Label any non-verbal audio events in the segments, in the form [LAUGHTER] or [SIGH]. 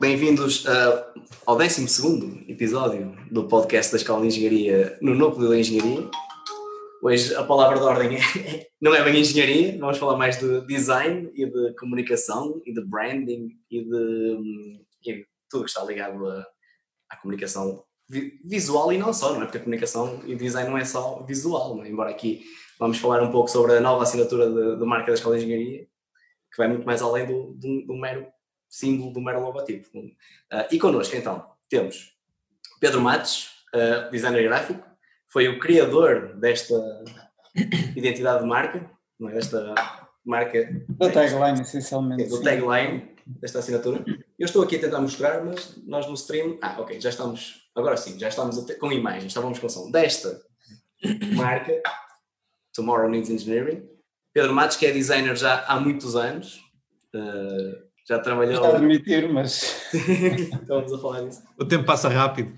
bem-vindos uh, ao 12 episódio do podcast da Escola de Engenharia no Núcleo da Engenharia. Hoje a palavra de ordem é, [LAUGHS] não é bem engenharia, vamos falar mais de design e de comunicação e de branding e de, e de tudo que está ligado à comunicação visual e não só, não é? Porque a comunicação e design não é só visual, é? embora aqui vamos falar um pouco sobre a nova assinatura de marca da Escola de Engenharia, que vai muito mais além do, do, do mero símbolo, do mero logotipo. Uh, e connosco, então, temos Pedro Matos, uh, designer gráfico, foi o criador desta [COUGHS] identidade de marca, não é? desta marca. Da tagline, essencialmente. Do tagline, desta assinatura. Eu estou aqui a tentar mostrar, mas nós no stream. Ah, ok, já estamos. Agora sim, já estamos com imagens, estávamos com som desta [COUGHS] marca, Tomorrow Needs Engineering. Pedro Matos, que é designer já há muitos anos, uh, já trabalhou. Está a admitir, mas. [LAUGHS] Estamos a falar disso. O tempo passa rápido.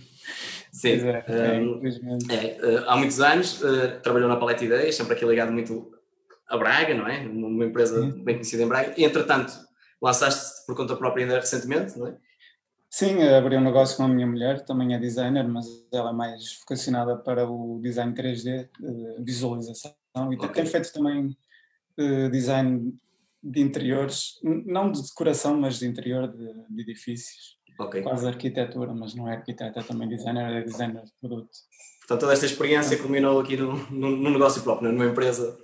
Sim, é, é, é, há muitos anos uh, trabalhou na Paleta Ideias, sempre aqui ligado muito a Braga, não é? Uma empresa Sim. bem conhecida em Braga. E, entretanto, lançaste por conta própria ainda recentemente, não é? Sim, abri um negócio com a minha mulher, também é designer, mas ela é mais vocacionada para o design 3D, visualização, e okay. tem feito também design de interiores, não de decoração, mas de interior de, de edifícios. Okay. Quase arquitetura, mas não é arquiteto, é também designer, é designer de produto. Portanto, toda esta experiência culminou aqui no, no, negócio próprio, numa empresa.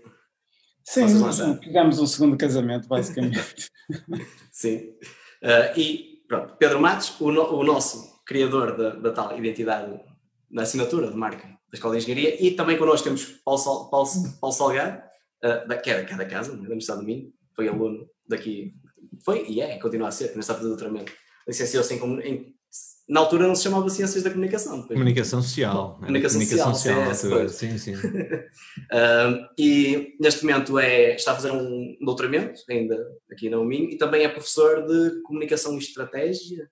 Sim, tivemos um segundo casamento, basicamente. [LAUGHS] [LAUGHS] Sim. Uh, e pronto, Pedro Matos, o, no, o nosso criador da, da, tal identidade na assinatura de marca da Escola de Engenharia, e também connosco temos Paulo, Sol, Paulo, Paulo Salgado, uh, da, que é da casa, da Universidade do Minho, foi aluno daqui, foi e é, continua a ser, ainda está a fazer doutoramento. Licenciou-se em, em, na altura não se chamava Ciências da Comunicação. Depois. Comunicação Social. Né? Comunicação, Comunicação Social, social sim, sim. [LAUGHS] uh, e neste momento é, está a fazer um doutoramento, ainda aqui na UMIN, e também é professor de Comunicação e Estratégia.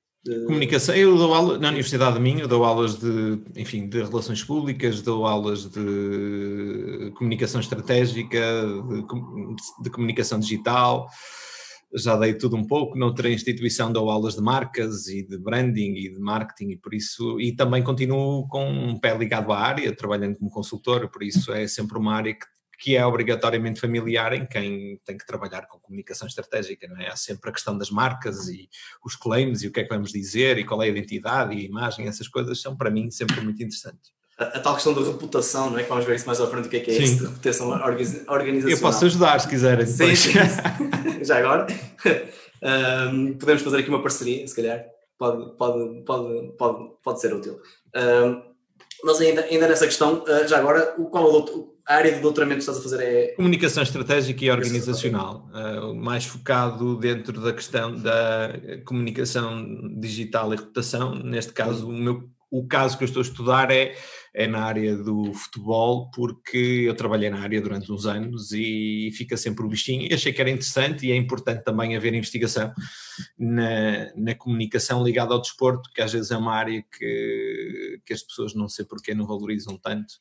Comunicação, eu dou aula na Universidade de Minho, dou aulas de, enfim, de relações públicas, dou aulas de comunicação estratégica, de, de comunicação digital, já dei tudo um pouco, noutra instituição dou aulas de marcas e de branding e de marketing e por isso, e também continuo com um pé ligado à área, trabalhando como consultor, por isso é sempre uma área que que é obrigatoriamente familiar em quem tem que trabalhar com comunicação estratégica, não é? Há sempre a questão das marcas e os claims e o que é que vamos dizer e qual é a identidade e a imagem, essas coisas são para mim sempre muito interessantes. A, a tal questão da reputação, não é? Que vamos ver isso mais à frente, o que é que é isso de reputação organizacional. Eu posso ajudar se quiserem. Sim, sim. [LAUGHS] Já agora. [LAUGHS] Um, podemos fazer aqui uma parceria, se calhar. Pode, pode, pode, pode, pode ser útil. Um, mas ainda, ainda nessa questão, uh, já agora, qual é a área de doutoramento que estás a fazer é. Comunicação estratégica e organizacional, uh, mais focado dentro da questão da comunicação digital e reputação. Neste caso, o, meu, o caso que eu estou a estudar é, é na área do futebol, porque eu trabalhei na área durante uns anos e fica sempre o bichinho. E achei que era interessante e é importante também haver investigação na, na comunicação ligada ao desporto, que às vezes é uma área que, que as pessoas não sei porquê não valorizam tanto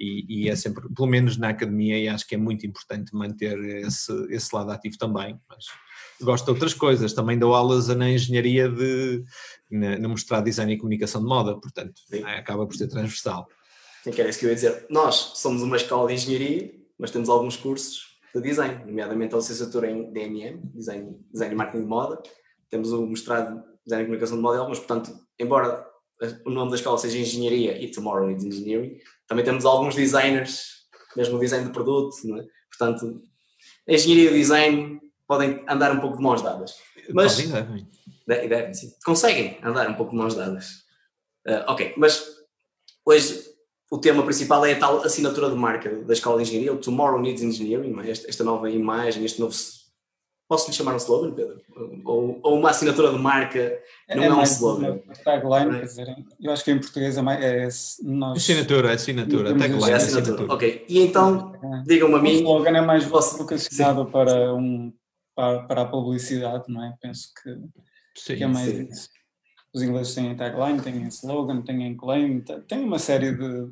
e, e, é sempre, pelo menos na academia, e acho que é muito importante manter esse, esse lado ativo também. Mas gosto de outras coisas, também dou aulas na engenharia de na, na mostrar design e comunicação de moda, portanto, é, acaba por ser transversal. Sim, que era isso que eu ia dizer. Nós somos uma escola de engenharia, mas temos alguns cursos de design, nomeadamente a licenciatura em DMM, design, design e marketing de moda, temos o mestrado de design e comunicação de moda, mas portanto, embora o nome da escola seja engenharia e Tomorrow Needs Engineering, também temos alguns designers, mesmo o design de produto, é? Portanto, engenharia e design podem andar um pouco de mãos dadas. Mas, devem. devem, sim. Conseguem andar um pouco de mãos dadas. Uh, ok, mas hoje o tema principal é a tal assinatura de marca da Escola de Engenharia, o Tomorrow Needs Engineering, é? esta, esta nova imagem, este novo Posso lhe chamar um slogan, Pedro? Ou, ou uma assinatura de marca não é, é um slogan? Tagline, quer dizer, eu acho que em português é mais. É, nós, assinatura, assinatura, tagline. É assinatura. assinatura. Ok. E então, é. digam-me a mim. O slogan é mais vocacionado para, um, para, para a publicidade, não é? Penso que, sim, que é mais sim. isso. Os ingleses têm tagline, têm slogan, têm claim, tem uma série de.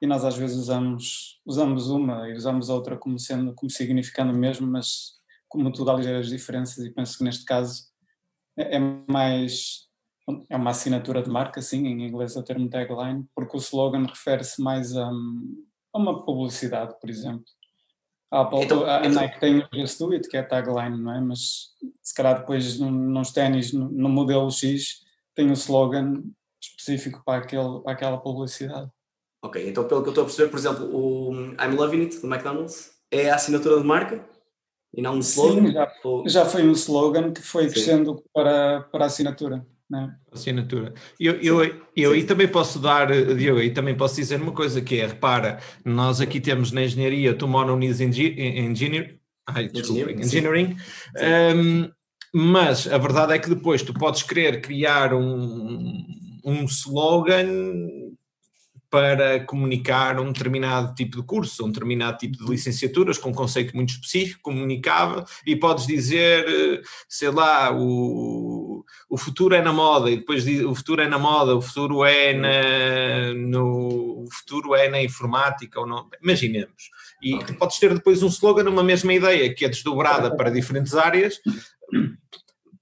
E nós às vezes usamos, usamos uma e usamos outra como, sendo, como significando o mesmo, mas como tudo há ligeiras diferenças e penso que neste caso é, é mais é uma assinatura de marca, sim, em inglês é o termo tagline, porque o slogan refere-se mais a, a, uma publicidade, por exemplo. A, Apple, então, a então, Nike tem o Just Do It, que é a tagline, não é? Mas se calhar depois nos ténis, no, no modelo X, tem o um slogan específico para, aquele, para aquela publicidade. Ok, então pelo que eu estou a perceber, por exemplo, o I'm Loving It do McDonald's é a assinatura de marca e não um slogan? Sim, já, já foi um slogan que foi Sim. crescendo para, para a assinatura. Né? Assinatura. Eu, eu, eu aí também posso dar, Diogo, aí também posso dizer uma coisa que é, repara, nós aqui temos na engenharia Tomorrow Needs Engineer, ai, desculpa, Engineering, um, mas a verdade é que depois tu podes querer criar um, um slogan para comunicar um determinado tipo de curso, um determinado tipo de licenciaturas com um conceito muito específico, comunicável, e podes dizer, eh, sei lá, o, o futuro é na moda, e depois diz, o futuro é na moda, o futuro é na, no, futuro é na informática, ou não, imaginemos. E okay. podes ter depois um slogan, uma mesma ideia, que é desdobrada para diferentes áreas,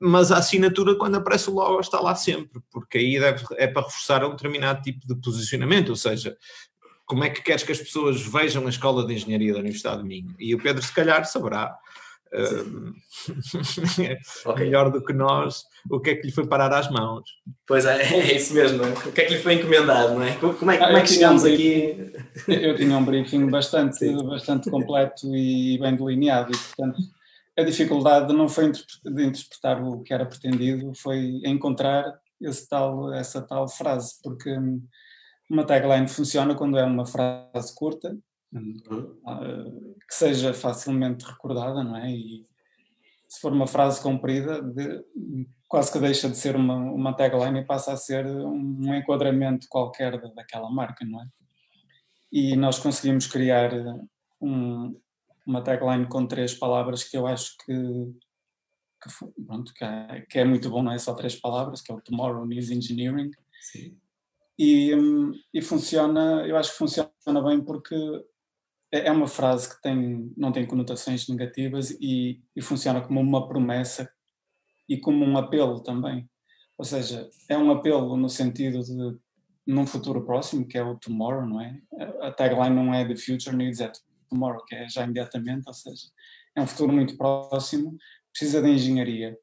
mas a assinatura, quando aparece o logo, está lá sempre, porque aí deve, é para reforçar um determinado tipo de posicionamento, ou seja, como é que queres que as pessoas vejam a Escola de Engenharia da Universidade de Minho? E o Pedro, se calhar, saberá. Uh, [LAUGHS] okay. melhor do que nós, o que é que lhe foi parar às mãos. Pois é, [LAUGHS] é isso mesmo. É? O que é que lhe foi encomendado, não é? Como é, como é que chegamos aqui? Eu tinha um briefing [LAUGHS] bastante, bastante completo e bem delineado, e portanto a dificuldade não foi de interpretar o que era pretendido, foi encontrar tal, essa tal frase, porque uma tagline funciona quando é uma frase curta, uhum. que seja facilmente recordada, não é? E se for uma frase comprida, de, quase que deixa de ser uma, uma tagline e passa a ser um enquadramento qualquer daquela marca, não é? E nós conseguimos criar um, uma tagline com três palavras que eu acho que, que, pronto, que, é, que é muito bom, não é só três palavras, que é o Tomorrow Needs Engineering. Sim. E, e funciona, eu acho que funciona bem porque é, é uma frase que tem, não tem conotações negativas e, e funciona como uma promessa e como um apelo também. Ou seja, é um apelo no sentido de num futuro próximo, que é o tomorrow, não é? A tagline não é the future needs, é tomorrow, que é já imediatamente, ou seja, é um futuro muito próximo, precisa de engenharia.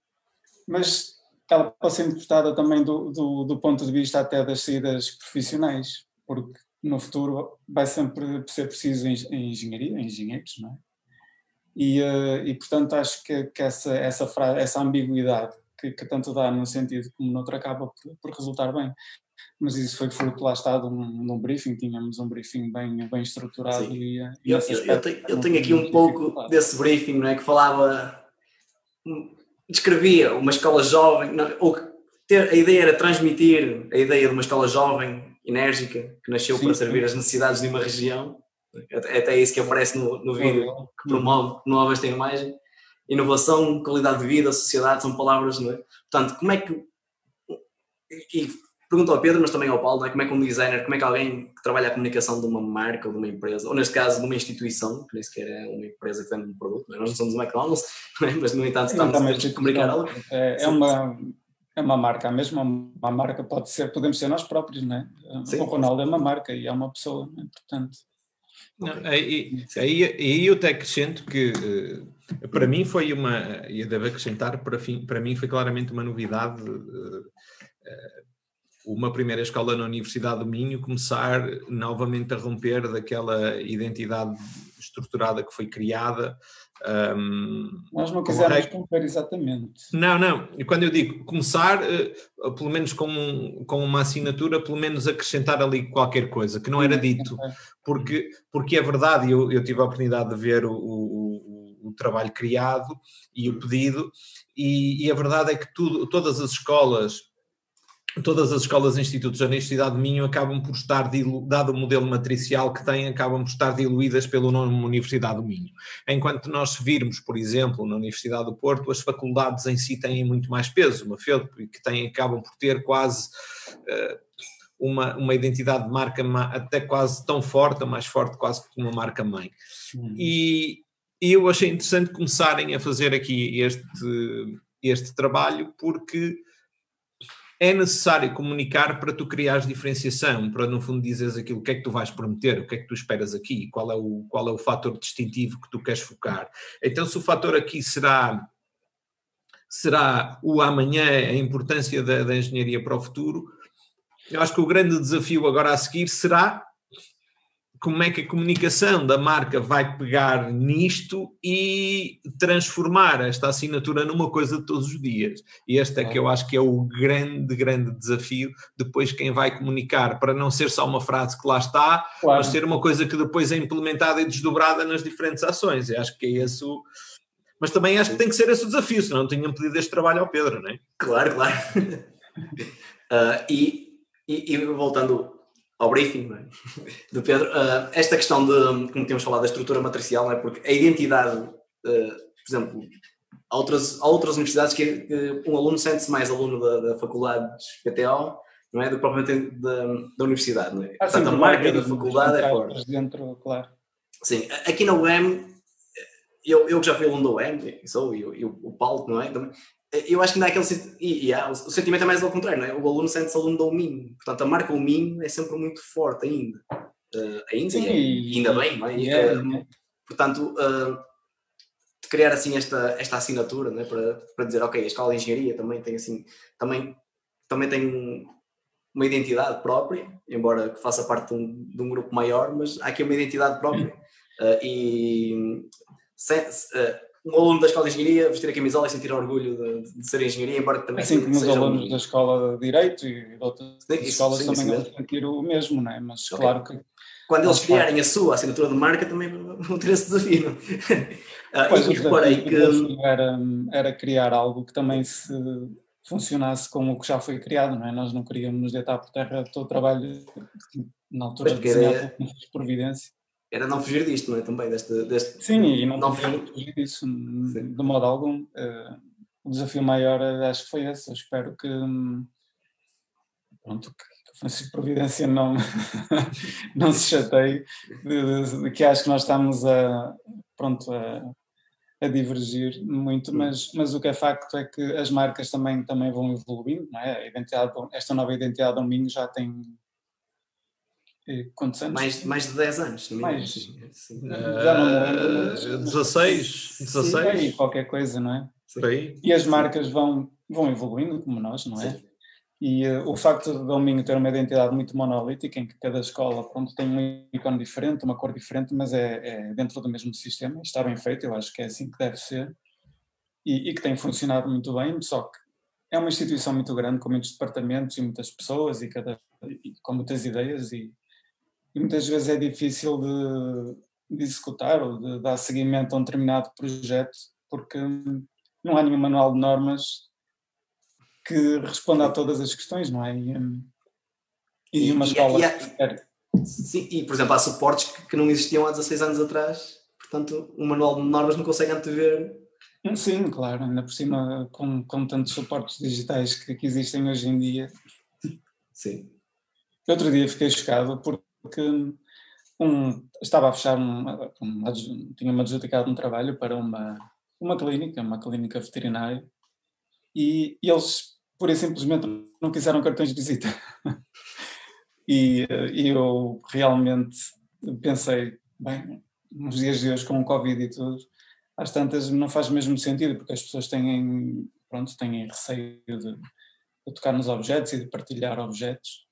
Mas ela pode ser interpretada também do, do, do ponto de vista até das saídas profissionais, porque no futuro vai sempre ser preciso engenharia, engenheiros, não é? E, uh, e portanto acho que, que essa, essa, frase, essa ambiguidade que, que, tanto dá num sentido como no outro acaba por, por resultar bem mas isso foi fruto lá está de um, de um briefing, tínhamos um briefing bem, bem estruturado Sim. e, e eu, eu, eu, tenho, eu tenho aqui um pouco desse briefing, não é, que falava, descrevia uma escola jovem, não, ou ter, a ideia era transmitir a ideia de uma escola jovem, enérgica, que nasceu Sim, para servir as necessidades de uma região, até, até isso que aparece no, no vídeo, que promove, promove esta imagem, inovação, qualidade de vida, sociedade, são palavras, não é? Portanto, como é que e pergunto ao Pedro, mas também ao Paulo, é? como é que um designer, como é que alguém que trabalha a comunicação de uma marca ou de uma empresa, ou neste caso de uma instituição, que nem sequer é uma empresa que vende um produto, é? nós não somos o McDonald's, [LAUGHS] é? mas no entanto estamos a comunicar algo. É, é uma, é uma marca, a mesma uma marca pode ser, podemos ser nós próprios, não é? Sim. O Ronaldo é uma marca e é uma pessoa, é? portanto. Não, aí, aí, aí eu até acrescento que eh, para mim foi uma, e devo acrescentar, para, fim, para mim foi claramente uma novidade uh, uma primeira escola na Universidade do Minho começar novamente a romper daquela identidade estruturada que foi criada. Um, Nós não quisemos romper exatamente. Não, não. E quando eu digo começar, uh, pelo menos com, com uma assinatura, pelo menos acrescentar ali qualquer coisa que não era dito. Porque, porque é verdade, eu, eu tive a oportunidade de ver o, o, o, o trabalho criado e o pedido, e, e, a verdade é que tudo, todas as escolas todas as escolas e institutos da Universidade de Minho acabam por estar, dado o modelo matricial que têm, acabam por estar diluídas pelo nome Universidade do Minho. Enquanto nós virmos, por exemplo, na Universidade do Porto, as faculdades em si têm muito mais peso, uma FEUP, que têm, acabam por ter quase uh, uma, uma identidade de marca até quase tão forte, mais forte quase que uma marca-mãe. Uhum. E, e eu achei interessante começarem a fazer aqui este, este trabalho porque é necessário comunicar para tu criares diferenciação, para no fundo dizeres aquilo, o que é que tu vais prometer, o que é que tu esperas aqui, qual é o, qual é o fator distintivo que tu queres focar. Então, se o fator aqui será será o amanhã, a importância da, da engenharia para o futuro, eu acho que o grande desafio agora a seguir será como é que a comunicação da marca vai pegar nisto e transformar esta assinatura numa coisa de todos os dias. E este é que eu acho que é o grande, grande desafio. Depois, quem vai comunicar, para não ser só uma frase que lá está, claro. mas ser uma coisa que depois é implementada e desdobrada nas diferentes ações. Eu acho que é esse o. Mas também acho que tem que ser esse o desafio, senão não tinham pedido este trabalho ao Pedro, não é? Claro, claro. uh, [LAUGHS] e, e, e voltando ao briefing é? do Pedro, uh, esta questão de, como tínhamos falado, da estrutura matricial, não é? porque a identidade, uh, por exemplo, há outras, há outras universidades que, que um aluno sente-se mais aluno da, da faculdade de PTO não é? do que propriamente da, da universidade. Não é? Ah, Portanto, sim, a marca da faculdade é forte. Dentro, claro. Sim, aqui na UEM, eu, eu que já fui aluno da UEM, sou, e, o, o Paulo, não é? Também, eu acho que não é aquele e, e há, o sentimento é mais ao contrário, não é? O aluno sente-se aluno do Minho, portanto a marca o Minho é sempre muito forte ainda. Uh, ainda, Sim, e, ainda bem, não é? é, uh, Portanto, uh, criar assim esta, esta assinatura, não é? para, para dizer, ok, a escola de engenharia também tem assim, também, também tem uma identidade própria, embora que faça parte de um, de um grupo maior, mas há aqui uma identidade própria. e sem, um aluno da escola de engenharia vestir a camisola e sentir orgulho de, de ser engenharia, embora também assim como os alunos um... da escola de direito e de outras sim, escolas sim, também vão sentir o mesmo, não é? Mas okay. claro que quando eles criarem a sua assinatura de marca também vão ter esse desafio. [LAUGHS] ah, pois, e reparei que era, era criar algo que também se funcionasse como o que já foi criado, não é? Nós não queríamos deitar por terra todo o trabalho na altura de desenhar por providência era não fugir disto, não é? Também, deste. deste Sim, e não, não fugir, fugir disso Sim. de modo algum. Uh, o desafio maior eh, acho que foi esse. Eu espero que. Pronto, que a Francisco Providência não, [LAUGHS] não se chateie de, de, de, que acho que nós estamos a. Pronto, a, a divergir muito, hum. mas, mas o que é facto é que as marcas também, também vão evoluindo, não é? A identidade, esta nova identidade do Minho já tem Quantos anos? Mais, mais de 10 anos. Mais. Sim. Já não lembro. Uh, 16, 16. Sim, aí, qualquer coisa, não é? Por aí. E as marcas vão, vão evoluindo, como nós, não é? Sim. E uh, o facto de Domingo ter uma identidade muito monolítica, em que cada escola pronto, tem um ícone diferente, uma cor diferente, mas é, é dentro do mesmo sistema, está bem feito, eu acho que é assim que deve ser, e, e que tem funcionado muito bem, só que é uma instituição muito grande, com muitos departamentos e muitas pessoas, e, cada, e com muitas ideias, e, e muitas vezes é difícil de, de, executar ou de dar seguimento a um determinado projeto porque não há nenhum manual de normas que responda a todas as questões, não é? E, e uma escola. E, sim, e por exemplo, há suportes que não existiam há 16 anos atrás, portanto, o manual de normas não consegue antever. Sim, claro, ainda por cima, com, com tantos suportes digitais que, que existem hoje em dia. Sim. Outro dia fiquei chocado porque porque um, estava a fechar, tinha-me adjudicado um trabalho para uma, uma clínica, uma clínica veterinária, e, e eles, pura e simplesmente, não quiseram cartões de visita. [LAUGHS] e, e eu realmente pensei, bem, nos dias de hoje com o Covid e tudo, às tantas não faz mesmo sentido, porque as pessoas têm, pronto, têm receio de, de tocar nos objetos e de partilhar objetos.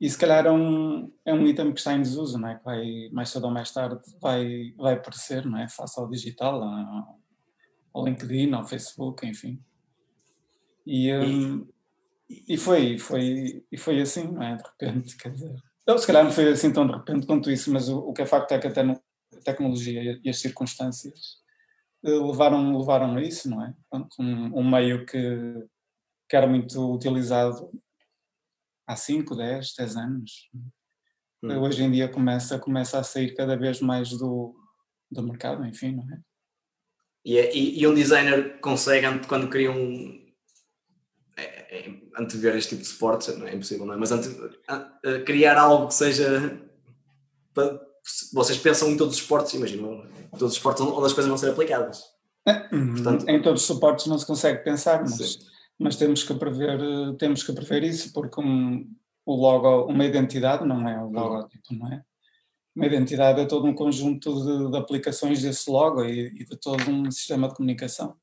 E se calhar é um, é um item que está em desuso, não é? que vai, mais cedo ou mais tarde vai, vai aparecer, não é? face ao digital, ao LinkedIn, ao Facebook, enfim. E, um, e, foi, foi, e foi assim, não é? De repente, quer dizer. Se calhar não foi assim tão de repente quanto isso, mas o, o que é facto é que até a tecnologia e as circunstâncias eh, levaram, levaram a isso, não é? Um, um meio que, que era muito utilizado há 5, 10, 10 anos. Hum. Hoje em dia começa, começa a sair cada vez mais do, do mercado, enfim, não é? E, é, e, e um designer consegue, quando cria um. É, é, antever este tipo de suportes, não é impossível, não é? Mas ante, a, criar algo que seja. Para, vocês pensam em todos os suportes, imagino, todos os suportes onde as coisas vão ser aplicadas. É, Portanto, em todos os suportes não se consegue pensar, mas. Sim mas temos que prever, temos que prever isso, porque um, o logo, uma identidade não é o logótipo, não é? Uma identidade é todo um conjunto de, de aplicações desse logo e, e, de todo um sistema de comunicação.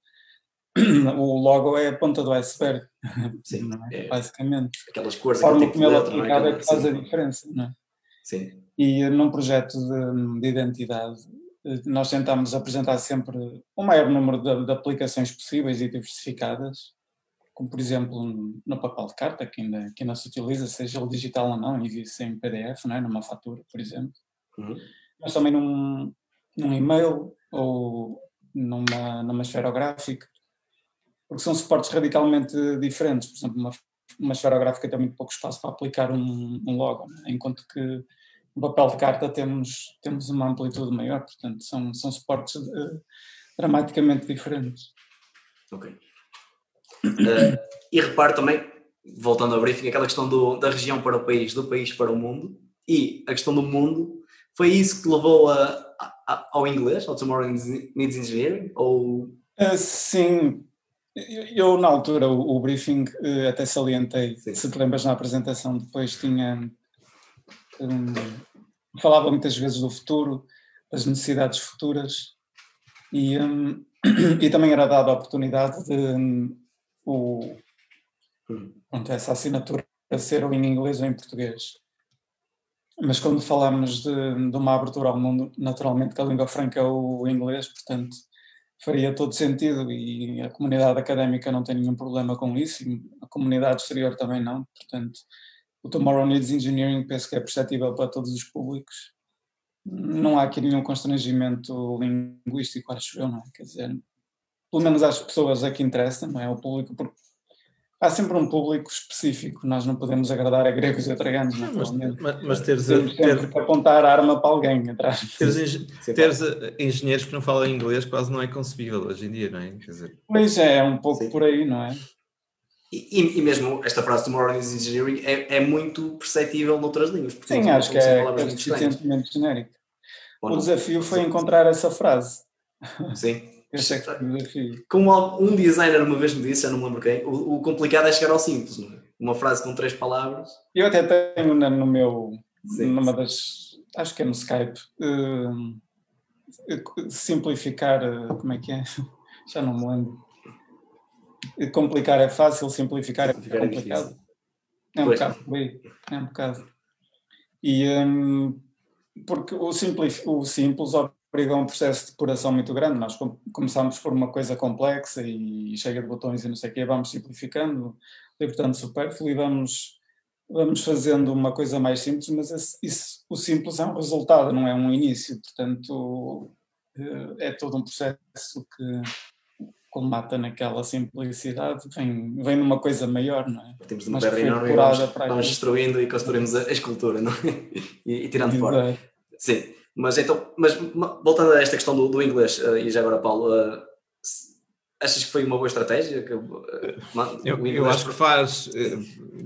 [CLEARS THROAT] O logo é a ponta do iceberg, [LAUGHS] Sim, é, é, basicamente. Aquelas cores, a forma como ele é aplicado é que faz a diferença, não é? Sim. E num projeto de, de identidade, nós tentamos apresentar sempre o maior número de, de, aplicações possíveis e diversificadas, como por exemplo no papel de carta, que ainda, que ainda se utiliza, seja ele digital ou não, envia-se em PDF, não é? numa fatura, por exemplo. Uhum. Mas também num, num e-mail ou numa, numa esferográfica, porque são suportes radicalmente diferentes. Por exemplo, uma, uma esferográfica tem muito pouco espaço para aplicar um, um logo, né? enquanto que no papel de carta temos, temos uma amplitude maior, portanto são, são suportes uh, dramaticamente diferentes. Ok. Uh, e repare também, voltando ao briefing, aquela questão do, da região para o país, do país para o mundo, e a questão do mundo, foi isso que levou a, a, ao inglês, ao Tomorrow Needs Engineering? Ou... Uh, sim, eu na altura o, o briefing uh, até salientei, sim. se te lembras na apresentação, depois tinha um, falava muitas vezes do futuro, das necessidades futuras e, um, [CLEARS THROAT] e também era dada a oportunidade de um, o, pronto, essa assinatura ser ou em inglês ou em português. Mas quando falamos de, de uma abertura ao mundo, naturalmente que a língua franca é o inglês, portanto faria todo sentido e a comunidade académica não tem nenhum problema com isso e a comunidade exterior também não, portanto o Tomorrow Needs Engineering penso que é perceptível para todos os públicos. Não há aqui nenhum constrangimento linguístico, acho eu, não é? Quer dizer, pelo menos às pessoas a que interessa, não é? O público, porque há sempre um público específico, nós não podemos agradar a gregos e a traganos, naturalmente. Mas, mas teres, temos ter, que apontar a arma para alguém atrás. Teres, teres engenheiros que não falam inglês quase não é concebível hoje em dia, não é? Quer dizer... Pois é, é um pouco Sim. por aí, não é? E, e, mesmo esta frase de Tomorrow is Engineering é, é muito perceptível noutras línguas. Sim, acho que é, é suficientemente genérico. O não? desafio foi encontrar essa frase. Sim. Que desafio. Como um designer uma vez me disse, já não me lembro quem, o, o complicado é chegar ao simples, não é? Uma frase com três palavras. Eu até tenho no meu, Sim. numa das, acho que é no Skype, uh, simplificar, uh, como é que é? [LAUGHS] Já não me lembro complicar é fácil, simplificar, é simplificar é complicado. É, é um bocado é um bocado. E um, porque o simples, o simples obriga a um processo de depuração muito grande. Nós começamos por uma coisa complexa e cheia de botões e não sei o quê, vamos simplificando, libertando supérfluo e vamos, vamos fazendo uma coisa mais simples, mas esse, isso, o simples é um resultado, não é um início. Portanto, eh, é todo um processo que colmata naquela simplicidade, vem, vem numa coisa maior, não é? Temos de uma terra enorme e vamos, vamos destruindo e construímos a, a escultura, não é? [LAUGHS] E, e tirando Exato. fora. Sim, mas então, mas voltando a esta questão do, do inglês, uh, e já agora Paulo, uh, achas que foi uma boa estratégia? Que, uh, [LAUGHS] eu, eu acho que faz,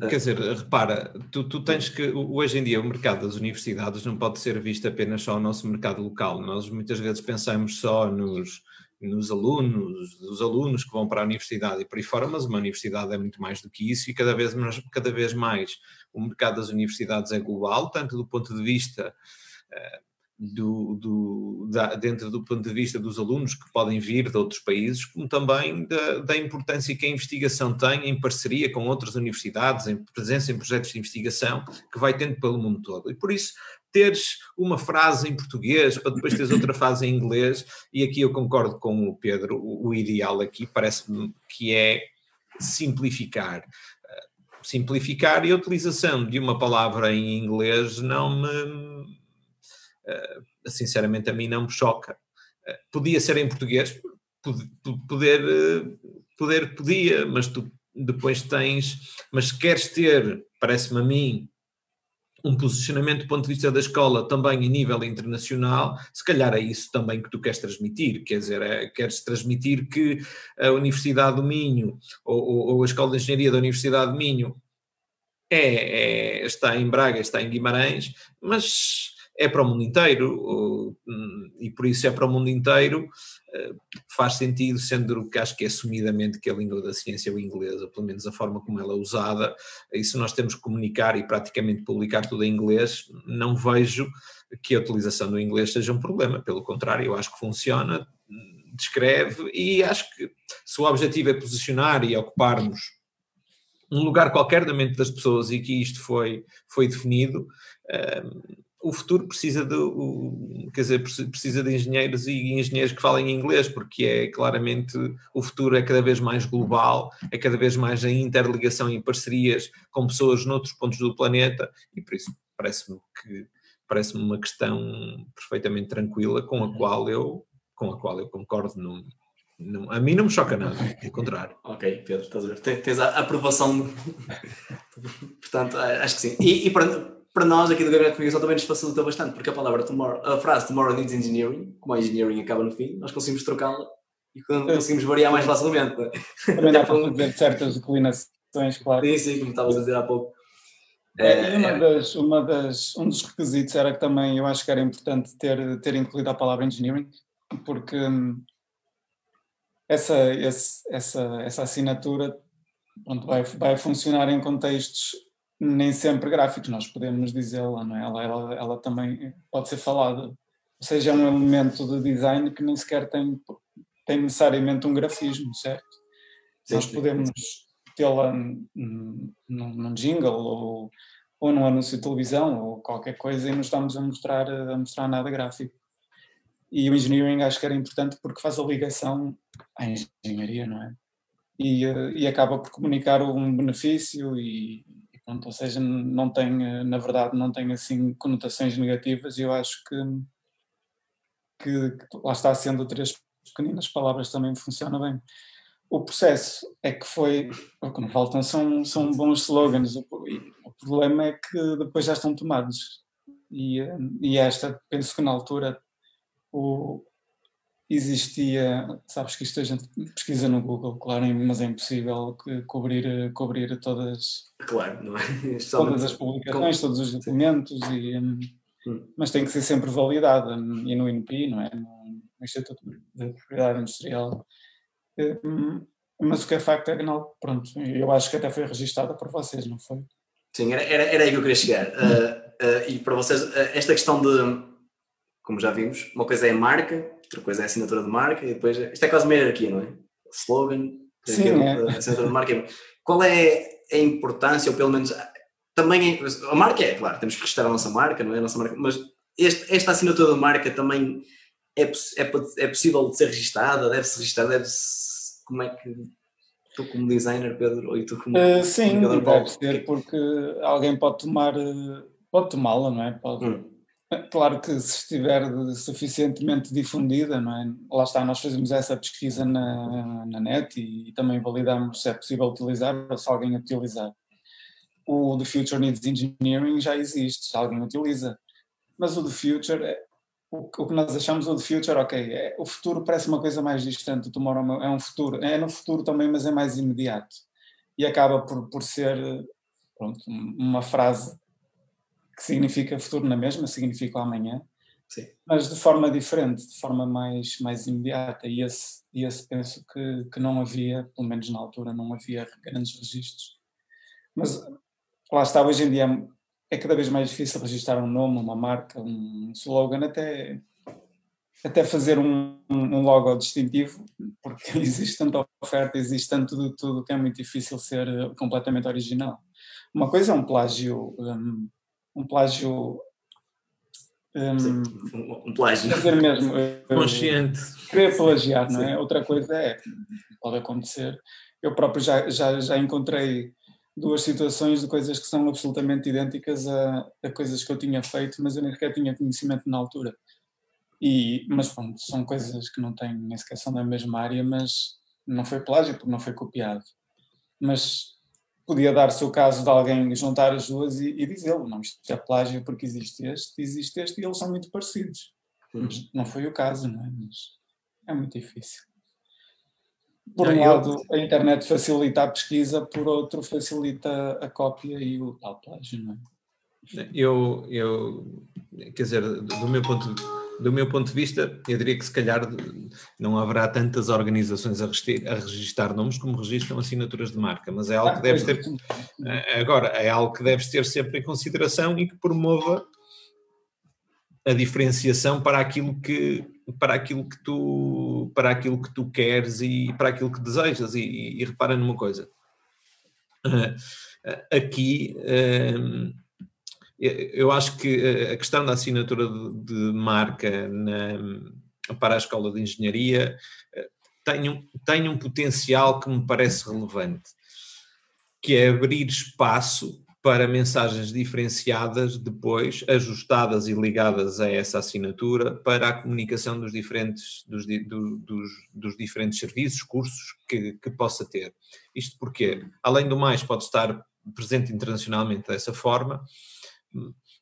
quer dizer, repara, tu, tu tens que, hoje em dia o mercado das universidades não pode ser visto apenas só o nosso mercado local, nós muitas vezes pensamos só nos nos alunos, dos alunos que vão para a universidade e por aí fora, mas uma universidade é muito mais do que isso e cada vez mais, cada vez mais o mercado das universidades é global, tanto do ponto de vista uh, do, do, da, dentro do ponto de vista dos alunos que podem vir de outros países, como também da, da, importância que a investigação tem em parceria com outras universidades, em presença em projetos de investigação, que vai tendo pelo mundo todo. E por isso, teres uma frase em português para depois teres outra frase em inglês, e aqui eu concordo com o Pedro, o, o ideal aqui parece-me que é simplificar. Simplificar e a utilização de uma palavra em inglês não me sinceramente a mim não me choca. Uh, podia ser em português, poder, uh, poder podia, mas tu depois tens, mas queres ter, parece-me a mim, um posicionamento do ponto de vista da escola também em nível internacional, se calhar é isso também que tu queres transmitir, quer dizer, é, queres transmitir que a Universidade do Minho ou, ou, ou a Escola de Engenharia da Universidade do Minho é, é, está em Braga, está em Guimarães, mas é para o mundo inteiro, hum, e por isso é para o mundo inteiro, faz sentido, sendo que acho que é assumidamente que a língua da ciência é o inglês, ou pelo menos a forma como ela é usada, e se nós temos que comunicar e praticamente publicar tudo em inglês, não vejo que a utilização do inglês seja um problema, pelo contrário, eu acho que funciona, descreve, e acho que se o objetivo é posicionar e ocuparmos um lugar qualquer da mente das pessoas e que isto foi, foi definido, o futuro precisa de, quer dizer, precisa de engenheiros e engenheiros que falem inglês, porque é claramente o futuro é cada vez mais global, é cada vez mais em interligação e parcerias com pessoas noutros pontos do planeta, e por isso parece-me que parece-me uma questão perfeitamente tranquila com a qual eu com a qual eu concordo não, não, a mim não me choca nada, pelo contrário. Ok, Pedro, estás a ver? Tens a aprovação. [LAUGHS] Portanto, acho que sim. E, e para nós aqui do Gabinete de Comunicação também nos facilita bastante, porque a palavra tomorrow, a frase tomorrow needs engineering, como a engineering acaba no fim, nós conseguimos trocá-la e conseguimos variar mais facilmente. Também dá para fazer certas declinações, claro. Sim, sim, como estavas a dizer há pouco. É, uma é. das, uma das, um dos requisitos era que também eu acho que era importante ter, ter incluído a palavra engineering, porque hum, essa, esse, essa, essa assinatura pronto, vai, vai funcionar em contextos nem sempre gráficos, nós podemos dizê-la, não é? Ela, ela, ela, também pode ser falada. Ou seja, é um elemento de design que nem sequer tem, tem necessariamente um grafismo, certo? Sim, nós podemos tê-la num, num jingle ou, ou num anúncio de televisão ou qualquer coisa e nos estamos a mostrar, a mostrar nada gráfico. E o engineering acho que era importante porque faz a ligação à engenharia, não é? E, eh, e acaba por comunicar um benefício e, Pronto, ou seja, não tem, na verdade, não tem assim conotações negativas e eu acho que, que, que lá está sendo três pequeninas palavras também funciona bem. O processo é que foi, o que não faltam são, são bons slogans, o, o problema é que depois já estão tomados. E, e esta, penso que na altura, o, existia, sabes que isto a gente pesquisa no Google, claro, mas é impossível cobrir, cobrir todas, claro, não é? [LAUGHS] todas as publicações, todos os documentos, e, hum. hum. mas tem que ser sempre validada, e no INPI, não é? No Instituto de Propriedade Industrial. Hum, mas o que é facto é que não, pronto, eu acho que até foi registada por vocês, não foi? Sim, era, era, era aí que eu queria chegar. Uh, uh, e para vocês, uh, esta questão de, como já vimos, uma coisa é a marca, outra coisa é a assinatura de marca e depois. Isto é quase uma hierarquia, não é? Slogan, Sim, é. assinatura de marca. Qual é a importância, ou pelo menos. Também a marca é, claro, temos que registrar a nossa marca, não é? A nossa marca, mas este, esta assinatura de marca também é, é, é possível de ser registada, deve-se registrar, deve-se. Como é que tu como designer, Pedro, ou tu como uh, Sim, deve ser, porque alguém pode tomar, eh, pode tomá-la, não é? Pode, hum. Claro que se estiver suficientemente difundida, não é? lá está, nós fazemos essa pesquisa na, na net e, e também validamos se é possível utilizar ou se alguém utilizar. O The Future Needs Engineering já existe, se alguém utiliza. Mas o The Future, é, o, o, que nós achamos o The Future, ok, é, o futuro parece uma coisa mais distante, o tomorrow é um futuro, é no futuro também, mas é mais imediato. E acaba por, por ser pronto, uma frase que significa futuro na mesma, significa amanhã, Sim. mas de forma diferente, de forma mais, mais imediata. E esse, e esse penso que, que não havia, pelo menos na altura, não havia grandes registros. Mas lá está, hoje em dia é cada vez mais difícil registrar um nome, uma marca, um slogan, até, até fazer um, um logo distintivo, porque [LAUGHS] existe tanta oferta, existe tanto de tudo que é muito difícil ser completamente original. Uma coisa é um plágio um, um plágio. Um, Sim, um plágio. Dizer mesmo. [LAUGHS] Consciente. Querer plagiar, não é? Sim. Outra coisa é, pode acontecer. Eu próprio já, já, já encontrei duas situações de coisas que são absolutamente idênticas a, a coisas que eu tinha feito, mas eu nem sequer tinha conhecimento na altura. E, mas pronto, são coisas que não têm nem sequer são da mesma área, mas não foi plágio porque não foi copiado. Mas podia dar-se o caso de alguém juntar as duas e, e dizê-lo, não, isto é plágio porque existe este, existe este e eles são muito parecidos. Uhum. Mas não foi o caso, não é? Mas é muito difícil. Por um lado, a internet facilita a pesquisa, por outro, facilita a cópia e o tal plágio, não é? Eu, eu, quer dizer, do meu ponto do meu ponto de vista, eu diria que se calhar não haverá tantas organizações a, a registrar nomes como registram assinaturas de marca, mas é algo que deve ter, eh, agora, é algo que deves ter sempre em consideração e que promova a diferenciação para aquilo que para aquilo que tu para aquilo que tu queres e para aquilo que desejas. E, e, e repara numa coisa. Uh, aqui uh, eu acho que a questão da assinatura de, marca na, para a escola de engenharia uh, tem um, tem um potencial que me parece relevante que é abrir espaço para mensagens diferenciadas depois, ajustadas e ligadas a essa assinatura para a comunicação dos diferentes, dos, do, dos, dos diferentes serviços, cursos que, que, possa ter. Isto porque, além do mais, pode estar presente internacionalmente dessa forma,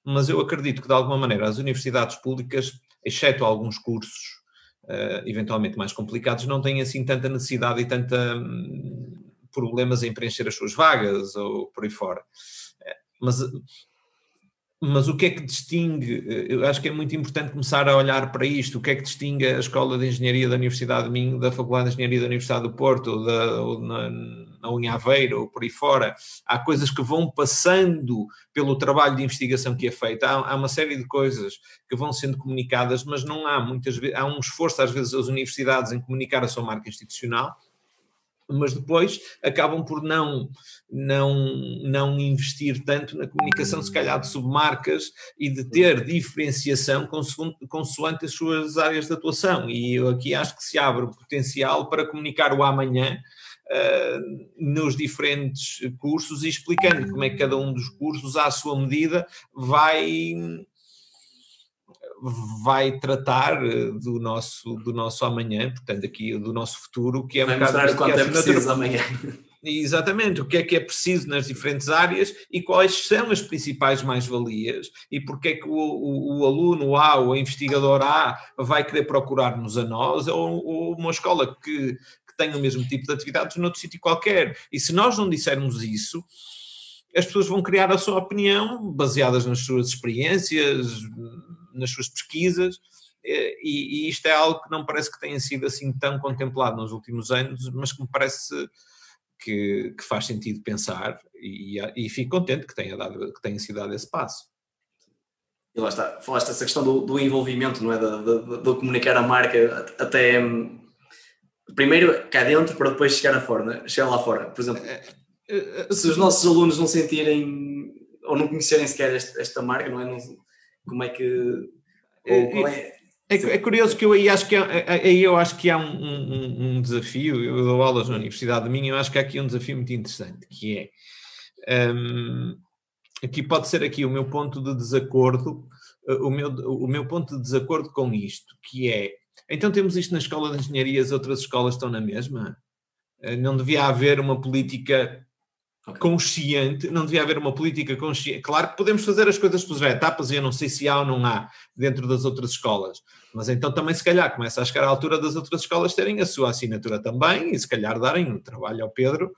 mas eu acredito que, de alguma maneira, as universidades públicas, exceto alguns cursos uh, eventualmente mais complicados, não têm assim tanta necessidade e tanta um, problemas em preencher as suas vagas ou por aí fora. Mas, mas o que é que distingue? Eu acho que é muito importante começar a olhar para isto. O que é que distingue a Escola de Engenharia da Universidade de Minho da Faculdade de Engenharia da Universidade do Porto, ou, da, ou na, na Unha Aveiro, ou por aí fora? Há coisas que vão passando pelo trabalho de investigação que é feito. Há, há uma série de coisas que vão sendo comunicadas, mas não há muitas vezes, há um esforço às vezes das universidades em comunicar a sua marca institucional mas depois acabam por não, não, não investir tanto na comunicação, se calhar, de submarcas e de ter diferenciação consoante as suas áreas de atuação. E eu aqui acho que se abre o potencial para comunicar o amanhã uh, nos diferentes cursos e explicando como é que cada um dos cursos, à sua medida, vai vai tratar eh, do nosso, do nosso amanhã, portanto, aqui do nosso futuro, que é vai um mostrar quanto é, é preciso amanhã. Exatamente, o que é que é preciso nas diferentes áreas e quais são as principais mais-valias e porque é que o, o, o, aluno A, o investigador A, vai querer procurar-nos a nós ou, ou uma escola que, que tem o mesmo tipo de atividades noutro sítio qualquer. E se nós não dissermos isso, as pessoas vão criar a sua opinião baseadas nas suas experiências, nas suas pesquisas, e, e, isto é algo que não parece que tenha sido assim tão contemplado nos últimos anos, mas que me parece que, que faz sentido pensar, e, e, fico contente que tenha, dado, que tenha sido dado esse passo. E lá está, falaste essa questão do, do envolvimento, não é? De, comunicar a marca até primeiro cá dentro para depois chegar, a fora, chegar lá fora. Por exemplo, é, é, é, se os nossos alunos não sentirem ou não conhecerem sequer esta, esta marca, não é? Não, como é que. É, é, é, é, curioso que eu aí acho que aí eu acho que há um, um, um, desafio, eu dou aulas na Universidade de Minho, eu acho que há aqui um desafio muito interessante, que é um, aqui pode ser aqui o meu ponto de desacordo, uh, o meu, o meu ponto de desacordo com isto, que é então temos isto na escola de engenharia, as outras escolas estão na mesma? Uh, não devia haver uma política consciente, não devia haver uma política consciente. Claro que podemos fazer as coisas por etapas e eu não sei se há ou não há dentro das outras escolas, mas então também se calhar começa a chegar à altura das outras escolas terem a sua assinatura também e se calhar darem um trabalho ao Pedro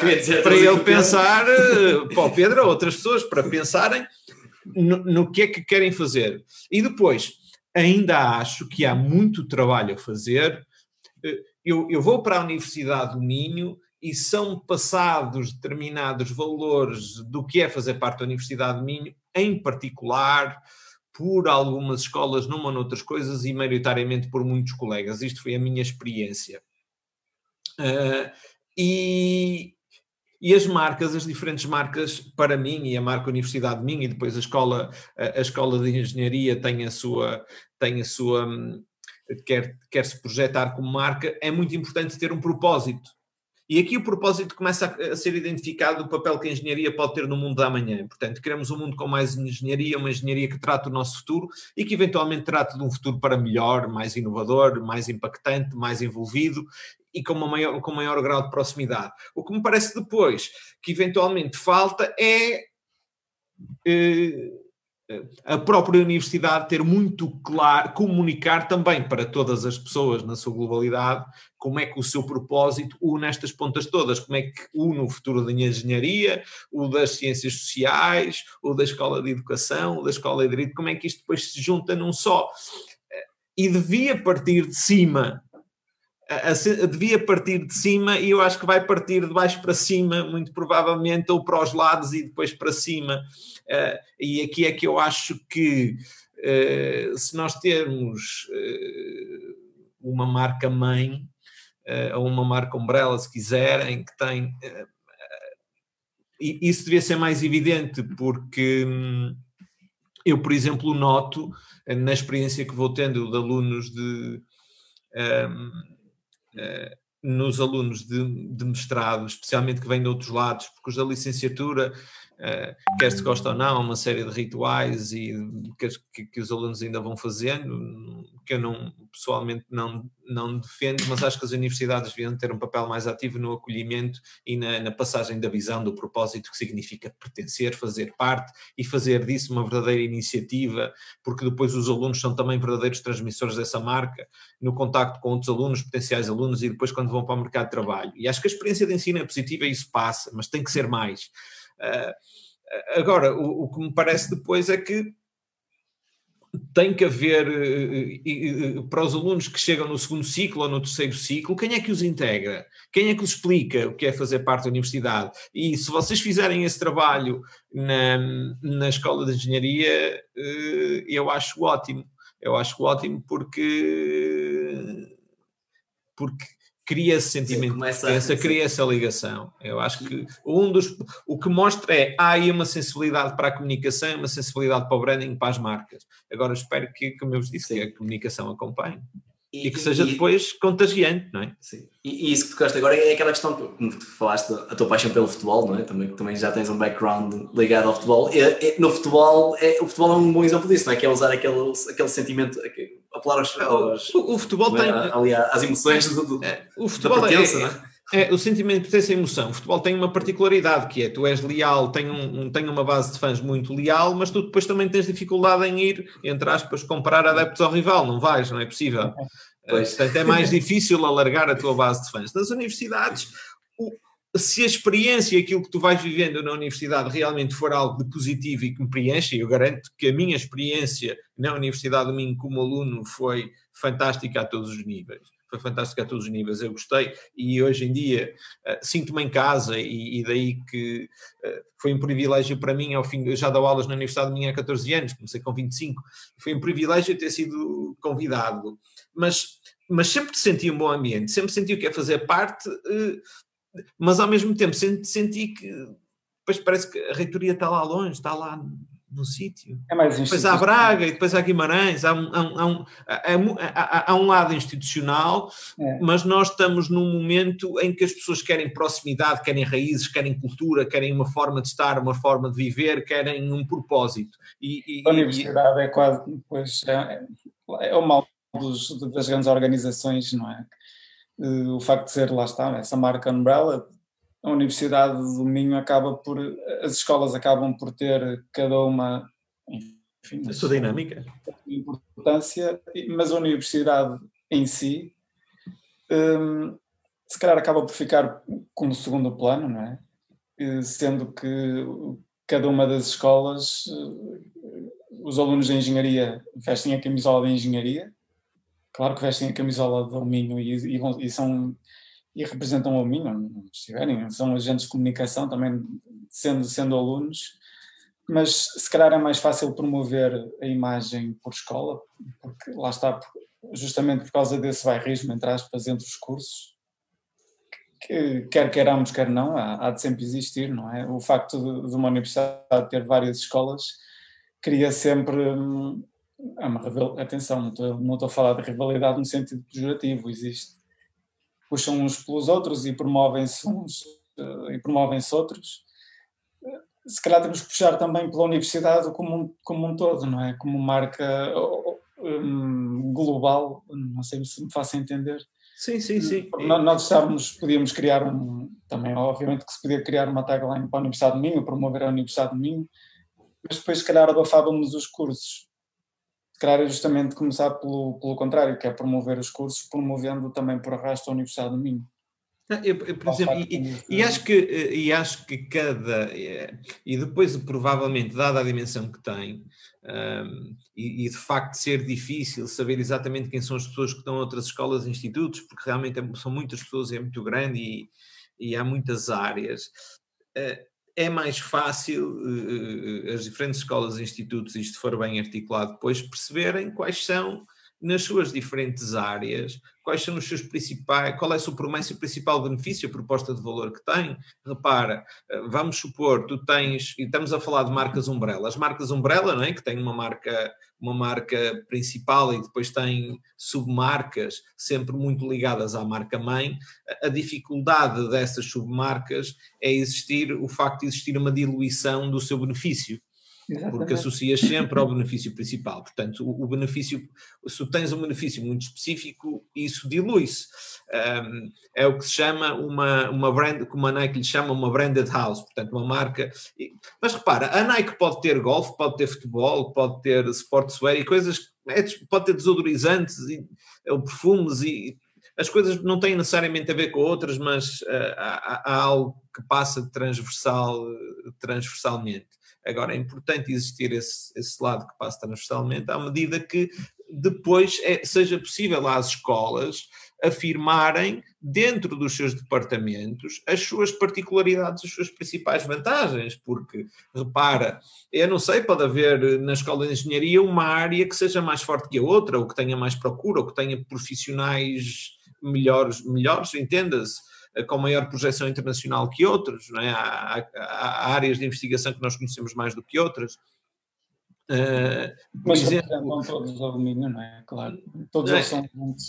para, [LAUGHS] ele, para ele pensar, eh, para o Pedro ou outras pessoas, para pensarem no, no que é que querem fazer. E depois, ainda acho que há muito trabalho a fazer. Eh, eu, eu vou para a Universidade do Minho e são passados determinados valores do que é fazer parte da Universidade de Minho, em particular por algumas escolas numa ou noutras coisas e maioritariamente por muitos colegas. Isto foi a minha experiência. Uh, e, e as marcas, as diferentes marcas, para mim, e a marca Universidade de Minho, e depois a escola, a, a escola de engenharia tem a sua, tem a sua hum, quer, quer se projetar como marca, é muito importante ter um propósito. E aqui o propósito começa a, ser identificado o papel que a engenharia pode ter no mundo da amanhã. Portanto, queremos um mundo com mais engenharia, uma engenharia que trate o nosso futuro e que eventualmente trate de um futuro para melhor, mais inovador, mais impactante, mais envolvido e com, uma maior, com maior grau de proximidade. O que me parece depois que eventualmente falta é. Eh, a própria universidade ter muito claro, comunicar também para todas as pessoas na sua globalidade como é que o seu propósito une estas pontas todas, como é que une o futuro da engenharia, o das ciências sociais, o da escola de educação, o da escola de direito, como é que isto depois se junta num só. E devia partir de cima, devia partir de cima e eu acho que vai partir de baixo para cima, muito provavelmente, ou para os lados e depois para cima. Uh, e aqui é que eu acho que uh, se nós termos uh, uma marca mãe, ou uma marca umbrella, se quiserem, que tem. isso devia ser mais evidente, porque hum, eu, por exemplo, noto na experiência que vou tendo de alunos de. Um, nos alunos de, de, mestrado, especialmente que vêm de outros lados, porque os da licenciatura Uh, quer se gosta ou não, uma série de rituais e que, que, os alunos ainda vão fazendo, que eu não, pessoalmente não, não defendo, mas acho que as universidades deviam ter um papel mais ativo no acolhimento e na, na, passagem da visão do propósito que significa pertencer, fazer parte e fazer disso uma verdadeira iniciativa, porque depois os alunos são também verdadeiros transmissores dessa marca, no contacto com outros alunos, potenciais alunos e depois quando vão para o mercado de trabalho. E acho que a experiência de ensino é positiva e isso passa, mas tem que ser mais. Uh, agora, o, o, que me parece depois é que tem que haver, uh, para os alunos que chegam no segundo ciclo ou no terceiro ciclo, quem é que os integra? Quem é que os explica o que é fazer parte da universidade? E se vocês fizerem esse trabalho na, na escola de engenharia, eu acho ótimo. Eu acho ótimo porque porque cria esse sentimento começa, essa, cria essa ligação. Eu acho que um dos, o que mostra é há aí uma sensibilidade para a comunicação, uma sensibilidade para o branding, para as marcas. Agora espero que, como eu vos disse, a comunicação acompanhe. E, e que seja e, depois contagiante, não é? Sim. E, e isso que tu gostaste agora é aquela questão, como tu falaste, a tua paixão pelo futebol, não é? Também, também já tens um background ligado ao futebol. no futebol, é, o futebol é um bom exemplo disso, não é? Que é usar aquele, aquele sentimento, apelar aos, aos o, o, futebol é? tem ali às emoções do, do, é, o futebol pertença, é, não é? É, o sentimento de pertença e emoção. O futebol tem uma particularidade que é tu és leal, tem, um, um, tem uma base de fãs muito leal, mas tu depois também tens dificuldade em ir, entre aspas, comprar adeptos ao rival. Não vais, não é possível. Pois. Portanto, é mais difícil alargar a tua base de fãs. Nas universidades, o, se a experiência, aquilo que tu vais vivendo na universidade realmente for algo de positivo e que me preenche, eu garanto que a minha experiência na Universidade do Minho como aluno foi fantástica a todos os níveis. Foi fantástica a todos os níveis, eu gostei. E hoje em dia uh, sinto-me em casa e, e daí que uh, foi um privilégio para mim, ao fim, eu já dou aulas na Universidade do Minho há 14 anos, comecei com 25, foi um privilégio ter sido convidado, mas, mas sempre senti um bom ambiente, sempre senti o que é fazer parte, uh, mas ao mesmo tempo senti que depois parece que a reitoria está lá longe, está lá no sítio. É mais depois há Braga e depois há Guimarães, há um, há um, há um, lado institucional, é. mas nós estamos num momento em que as pessoas querem proximidade, querem raízes, querem cultura, querem uma forma de estar, uma forma de viver, querem um propósito. E, e a universidade e, é quase, pois, é, é o mal dos, das grandes organizações, não é? Eh, o facto de ser, lá está, essa marca Umbrella, a Universidade do Minho acaba por, as escolas acabam por ter cada uma, enfim, a sua dinâmica, importância, mas a universidade em si, um, se calhar acaba por ficar como segundo plano, não é? Sendo que cada uma das escolas, os alunos de engenharia vestem a camisola de engenharia, claro que vestem a camisola do Minho e, e, e, são e representam o Minho, se tiverem, são agentes de comunicação também sendo, sendo alunos, mas se calhar é mais fácil promover a imagem por escola, porque lá está, justamente por causa desse bairrismo, entre aspas, entre os cursos, que quer queiramos, quer não, há, há de sempre existir, não é? O facto de, de uma universidade ter várias escolas cria sempre hum, é uma atenção, não estou, não estou a falar de rivalidade no sentido pejorativo, existe. Puxam uns pelos outros e promovem-se uns uh, e promovem-se outros. Uh, se calhar temos que puxar também pela universidade como um, como um todo, não é? Como marca um, global, não sei se me faço entender. Sim, sim, sim. Nós estávamos, podíamos criar um, também obviamente que se podia criar uma tagline para a Universidade de Minho, promover a Universidade de Minho, mas depois se calhar abafávamos os cursos. Calhar é justamente começar pelo, pelo contrário, que é promover os cursos, promovendo também por arrasto a Universidade do Minho. Eu, eu, por exemplo, e, e, acho que, e acho que cada. E depois, provavelmente, dada a dimensão que tem, um, e, e, de facto ser difícil saber exatamente quem são as pessoas que estão a outras escolas e institutos, porque realmente é, são muitas pessoas, é muito grande e, e há muitas áreas. Uh, é mais fácil uh, as diferentes escolas e institutos, isto for bem articulado depois, perceberem quais são nas suas diferentes áreas, quais são os seus principais, qual é a sua promessa o principal benefício, a proposta de valor que tem. Repara, eh, vamos supor, tu tens, e estamos a falar de marcas Umbrella, as marcas Umbrella, não é? que tem uma marca, uma marca principal e depois tem submarcas sempre muito ligadas à marca mãe, a dificuldade dessas submarcas é existir, o facto de existir uma diluição do seu benefício. Exatamente. porque associas sempre ao [LAUGHS] benefício principal. Portanto, o, o, benefício, se tens um benefício muito específico, isso dilui-se. Um, é o que se chama uma, uma brand, como a Nike lhe chama, uma branded house, portanto, uma marca. Mas repara, a Nike pode ter golfe, pode ter futebol, pode ter sportswear e coisas, é, pode ter desodorizantes e, perfumes e as coisas não têm necessariamente a ver com outras, mas uh, há, há, algo que passa transversal, transversalmente. Agora, é importante existir esse, esse lado que passa transversalmente à medida que depois é, seja possível às escolas afirmarem dentro dos seus departamentos as suas particularidades, as suas principais vantagens, porque repara, eu não sei, pode haver na escola de engenharia uma área que seja mais forte que a outra, ou que tenha mais procura, ou que tenha profissionais melhores, melhores entenda-se eh, com maior projeção internacional que outros, não é? há, há, áreas de investigação que nós conhecemos mais do que outras. Uh, Mas exemplo, todos ao domínio, não é? Claro, todos eles são muito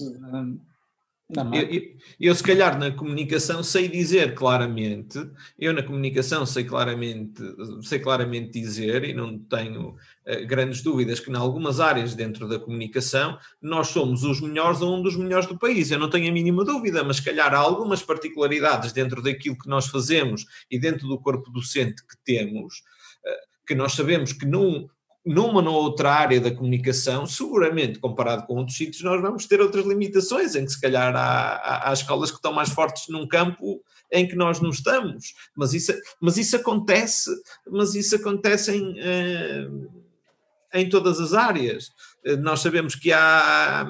eu, eu, se calhar, na comunicação sei dizer claramente, eu na comunicação sei claramente, sei claramente dizer e não tenho uh, grandes dúvidas que em algumas áreas dentro da comunicação nós somos os melhores ou um dos melhores do país. Eu não tenho a mínima dúvida, mas se calhar há algumas particularidades dentro daquilo que nós fazemos e dentro do corpo docente que temos, uh, que nós sabemos que não numa ou outra área da comunicação, seguramente, comparado com outros sítios, nós vamos ter outras limitações, em que se calhar há, há, há escolas que estão mais fortes num campo em que nós não estamos. Mas isso, mas isso acontece, mas isso acontece em, eh, em todas as áreas. Eh, nós sabemos que há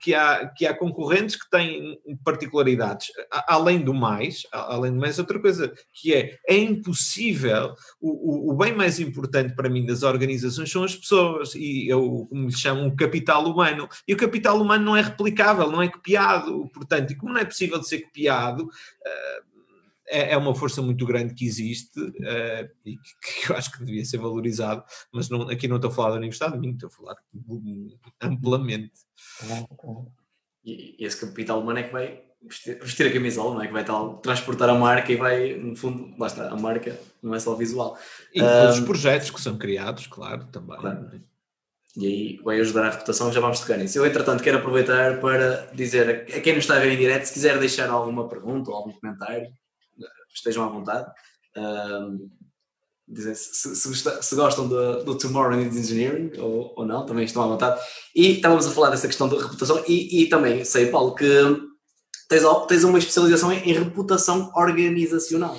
que há, que há concorrentes que têm particularidades. Além do mais, além do mais, outra coisa que é, é impossível, o, o, o bem mais importante para mim das organizações são as pessoas, e eu, como lhe chamo, o capital humano. E o capital humano não é replicável, não é copiado, portanto, e como não é possível de ser copiado, uh, é, é, uma força muito grande que existe uh, e que, [LAUGHS] que, eu acho que devia ser valorizado, mas não, aqui não estou a falar da Universidade de estou a falar amplamente. E, esse capital humano é que vai vestir, vestir a camisola, não é? Que vai tal, transportar a marca e vai, no fundo, lá está, a marca não é só visual. E um, os projetos que são criados, claro, também. Claro. E aí vai ajudar a reputação, já vamos tocar nisso. Eu, entretanto, quero aproveitar para dizer a quem nos está a ver em direto, se quiser deixar alguma pergunta ou algum comentário, estejam à vontade. Um, se, se, se, gostam do, do Tomorrow in Engineering ou, ou não, também estão à vontade. E estávamos a falar dessa questão da reputação e, e também sei, Paulo, que tens, tens uma especialização em, em reputação organizacional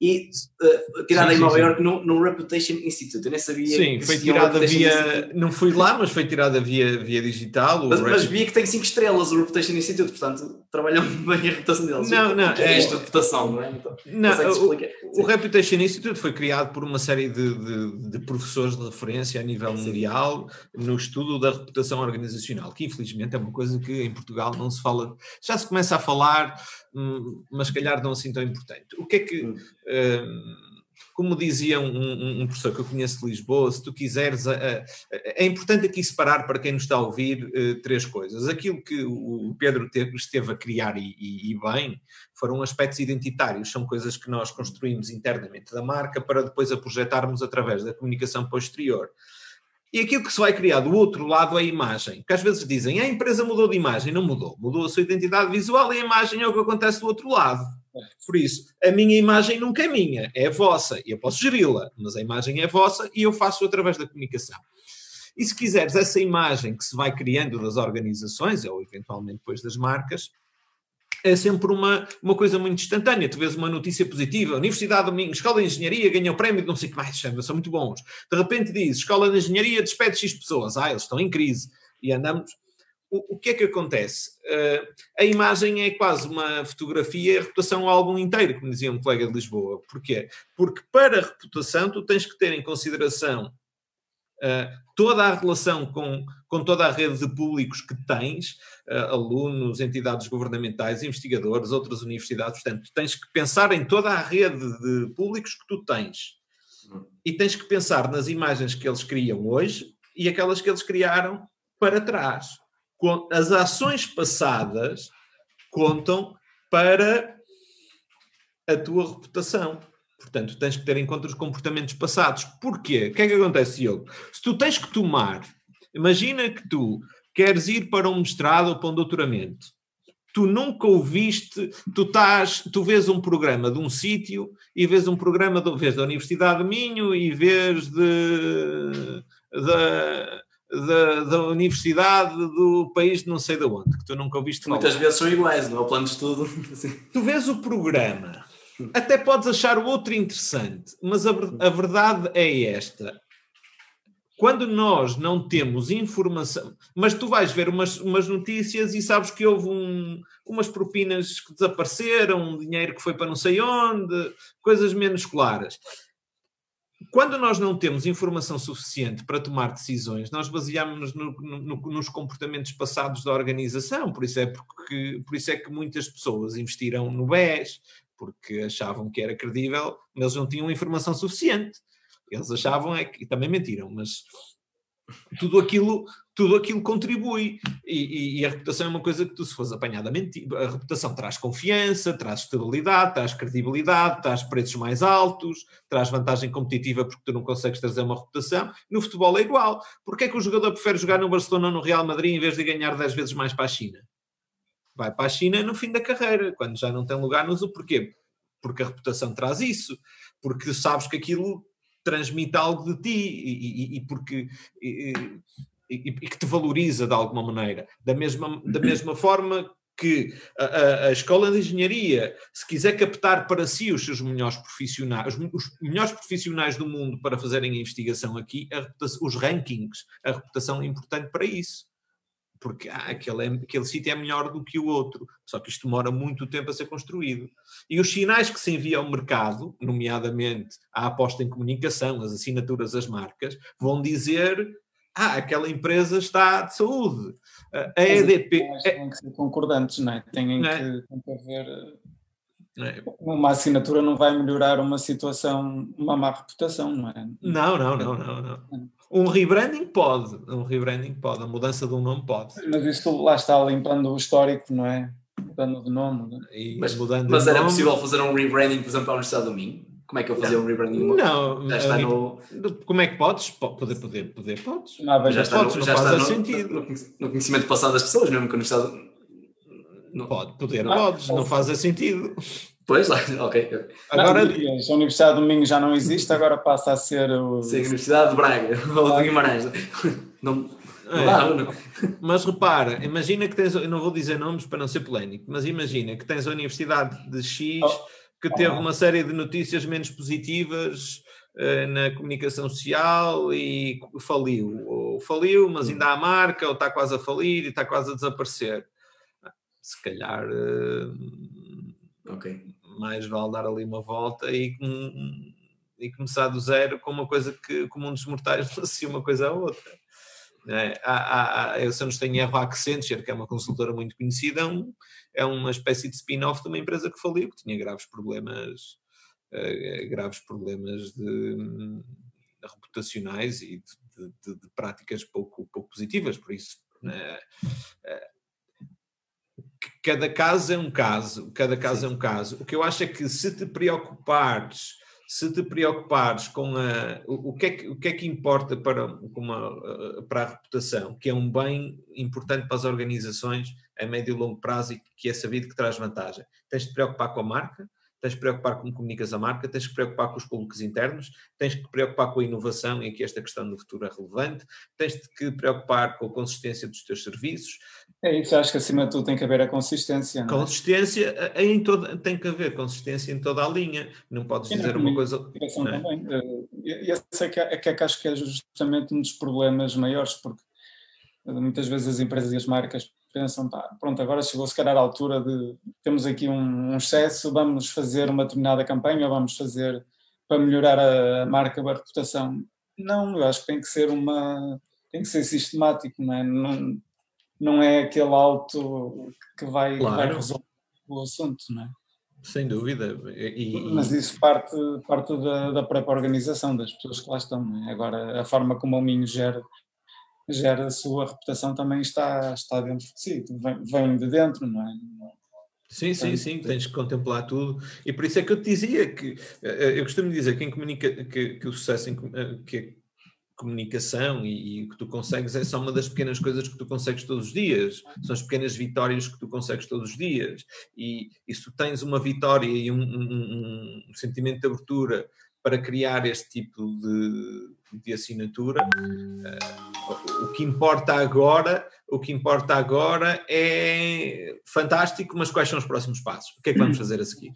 e uh, tirada sim, em Nova sim. York no, no, Reputation Institute. Eu nem sabia. Sim, foi tirada via. Institute. Não fui lá, mas foi tirada via, via digital. Mas, mas vi que tem 5 estrelas o Reputation Institute, portanto trabalham [LAUGHS] bem a reputação deles. Não, não. É, é isto, reputação, não é? Então, não, o, o, Reputation Institute foi criado por uma série de, de, de professores de referência a nível sim. mundial no estudo da reputação organizacional, que infelizmente é uma coisa que em Portugal não se fala. Já se começa a falar mas calhar não assim tão importante. O que é que, hum. hum. como dizia um, um, professor que eu conheço de Lisboa, se tu quiseres, é importante aqui separar para quem nos está a ouvir eh, três coisas. Aquilo que o Pedro esteve a criar e, e, e bem foram aspectos identitários, são coisas que nós construímos internamente da marca para depois a projetarmos através da comunicação posterior. E aquilo que se vai criar do outro lado é a imagem. Que às vezes dizem, a empresa mudou de imagem. Não mudou. Mudou a sua identidade visual e a imagem é o que acontece do outro lado. Por isso, a minha imagem nunca é minha, é vossa. E eu posso geri-la, mas a imagem é vossa e eu faço através da comunicação. E se quiseres, essa imagem que se vai criando das organizações, ou eventualmente depois das marcas, é sempre uma, uma coisa muito instantânea. Tu vês uma notícia positiva, Universidade de Domingo, Escola de Engenharia ganhou prémio de não sei o que mais, são muito bons. De repente diz, Escola de Engenharia despede X pessoas, ah, eles estão em crise. E andamos... O, o que é que acontece? Uh, a imagem é quase uma fotografia, a reputação um álbum inteiro, como dizia um colega de Lisboa. Porquê? Porque para a reputação tu tens que ter em consideração toda a relação com, com toda a rede de públicos que tens, uh, alunos, entidades governamentais, investigadores, outras universidades, portanto, tens que pensar em toda a rede de públicos que tu tens. E tens que pensar nas imagens que eles criam hoje e aquelas que eles criaram para trás. As ações passadas contam para a tua reputação. Portanto, tens que ter em conta os comportamentos passados. Porquê? O que é que acontece, Diogo? Se tu tens que tomar, imagina que tu queres ir para um mestrado ou para um doutoramento, tu nunca ouviste, tu estás, tu vês um programa de um sítio e vês um programa, de, vês da Universidade de Minho e vês de, da, da, da, universidade do país de não sei de onde, que tu nunca ouviste falar. Muitas vezes são iguais, não é o plano de estudo. [LAUGHS] Tu vês o programa até podes achar o outro interessante, mas a, a verdade é esta. Quando nós não temos informação, mas tu vais ver umas, umas notícias e sabes que houve um, umas propinas que desapareceram, um dinheiro que foi para não sei onde, coisas menos claras. Quando nós não temos informação suficiente para tomar decisões, nós baseamos-nos no, no, nos comportamentos passados da organização. Por isso, é porque, por isso é que muitas pessoas investiram no BES, porque achavam que era credível, mas eles não tinham informação suficiente. Eles achavam é que, e também mentiram, mas tudo aquilo, tudo aquilo contribui. E, e, e, a reputação é uma coisa que tu, se fores apanhada a mentir, a reputação traz confiança, traz estabilidade, traz credibilidade, traz preços mais altos, traz vantagem competitiva porque tu não consegues trazer uma reputação. No futebol é igual. Porquê é que o jogador prefere jogar no Barcelona ou no Real Madrid em vez de ganhar 10 vezes mais para a China? Vai para a China no fim da carreira, quando já não tem lugar no Zoo. Porquê? Porque a reputação traz isso, porque sabes que aquilo transmite algo de ti e, e, e porque e, e, que te valoriza de alguma maneira. Da mesma, da mesma forma que a, a, a, escola de engenharia, se quiser captar para si os seus melhores profissionais, os, os melhores profissionais do mundo para fazerem a investigação aqui, a os rankings, a reputação é importante para isso porque ah, aquele, é, aquele sítio é melhor do que o outro, só que isto demora muito tempo a ser construído. E os sinais que se enviam ao mercado, nomeadamente a aposta em comunicação, as assinaturas, as marcas, vão dizer ah, aquela empresa está de saúde. A EDP... Têm que ser concordantes, não é? Têm é? que, tem que haver... É. Uma assinatura não vai melhorar uma situação, uma má reputação, não é? Não, não, não, não. não. Um rebranding pode, um rebranding pode, a mudança de um nome pode. Mas isso lá está limpando o histórico, não é? Mudando de nome. É? mas mudando mas era nome... possível fazer um rebranding, por exemplo, para a Universidade do Minho? Como é que eu fazia não. um rebranding? Não, já está no... como é que podes? Poder, poder, poder, podes. Não, já está, podes, no, já está no, sentido. No, conhecimento passado das pessoas, mesmo que a Universidade. Não. Pode, poder, ah, podes, não faz sentido. Pois, [LAUGHS] ok. Agora, a Universidade do Minho já não existe, agora passa a ser o. Sim, a Universidade de Braga, [LAUGHS] ou de Guimarães. Não, é, não, não. Mas repara, imagina que tens, eu não vou dizer nomes para não ser polémico, mas imagina que tens a Universidade de X que teve oh. uma série de notícias menos positivas uh, na comunicação social e faliu. Ou faliu, mas ainda há marca, ou está quase a falir e está quase a desaparecer. Se calhar. Uh, ok mais vale dar ali uma volta e, e começar do zero com uma coisa que, como um dos mortais, [LAUGHS] associa uma coisa à outra. É, há, há, eu, se não em erro, a Accenture, que é uma consultora muito conhecida, um, é uma espécie de spin-off de uma empresa que faliu, que tinha graves problemas, uh, graves problemas de, de reputacionais e de, de, de, práticas pouco, pouco positivas, por isso. Uh, cada caso é um caso, cada caso Sim. é um caso. O que eu acho é que se te preocupares se te preocupares com a, o, o, que é que, o que é que importa para, uma, para a reputação, que é um bem importante para as organizações a médio e longo prazo e que é sabido que traz vantagem. Tens de te preocupar com a marca, tens de preocupar como comunicas a marca, tens de preocupar com os públicos internos, tens de preocupar com a inovação e que esta questão do futuro é relevante, tens de te preocupar com a consistência dos teus serviços. É isso, acho que acima de tudo tem que haver a consistência. É? Consistência em toda, tem que haver consistência em toda a linha, não podes dizer uma coisa. É? Também. E esse é que, é que acho que é justamente um dos problemas maiores, porque muitas vezes as empresas e as marcas pensam, pá, pronto, agora chegou se calhar a altura de temos aqui um, um excesso, vamos fazer uma determinada campanha, vamos fazer para melhorar a marca, a reputação. Não, eu acho que tem que ser uma tem que ser sistemático, não é? Não, não é aquele alto que vai, claro. vai resolver o assunto, não é? Sem dúvida. E, Mas isso parte, parte da, da própria organização, das pessoas que lá estão. É? Agora, a forma como o Minho gera gera a sua reputação também está, está dentro de si, vem, vem de dentro, não é? Sim, sim, sim, tens que contemplar tudo. E por isso é que eu te dizia que eh, eu costumo dizer que, comunica, que, que o sucesso em eh, que a comunicação e, o que tu consegues é só uma das pequenas coisas que tu consegues todos os dias, são as pequenas vitórias que tu consegues todos os dias. E, e se tu tens uma vitória e um, um, um sentimento de abertura para criar este tipo de, de assinatura. Uh, o que importa agora, o que importa agora é fantástico, mas quais são os próximos passos? O que é que vamos [CLEARS THROAT] fazer a seguir?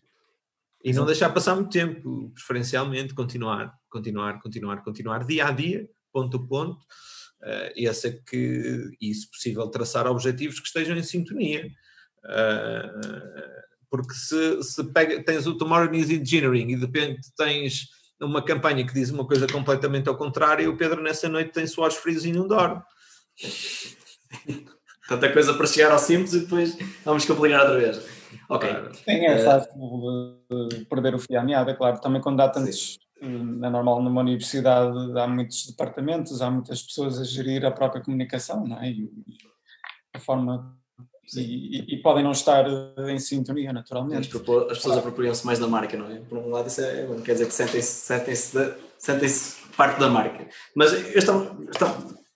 E não deixar passar muito tempo, preferencialmente continuar, continuar, continuar, continuar, dia a dia, ponto a ponto. Uh, esse é que, e se possível, traçar objetivos que estejam em sintonia. Uh, porque se, se pega, tens o Tomorrow News Engineering e de repente tens uma campanha que diz uma coisa completamente ao contrário e o Pedro nessa noite tem suores frios e não dorme. Tanta coisa para chegar ao simples e depois vamos complicar outra vez. Ok. Sim, é fácil uh, perder o fio à meada, claro. Também quando há tantos, Sim. é normal numa universidade, há muitos departamentos, há muitas pessoas a gerir a própria comunicação, não é? E a forma e, e, podem não estar em sintonia, naturalmente. Propor, as pessoas apropriam-se mais da marca, não é? Por um lado, isso é bom, quer dizer que sentem-se sentem -se, sentem -se parte da marca. Mas estamos,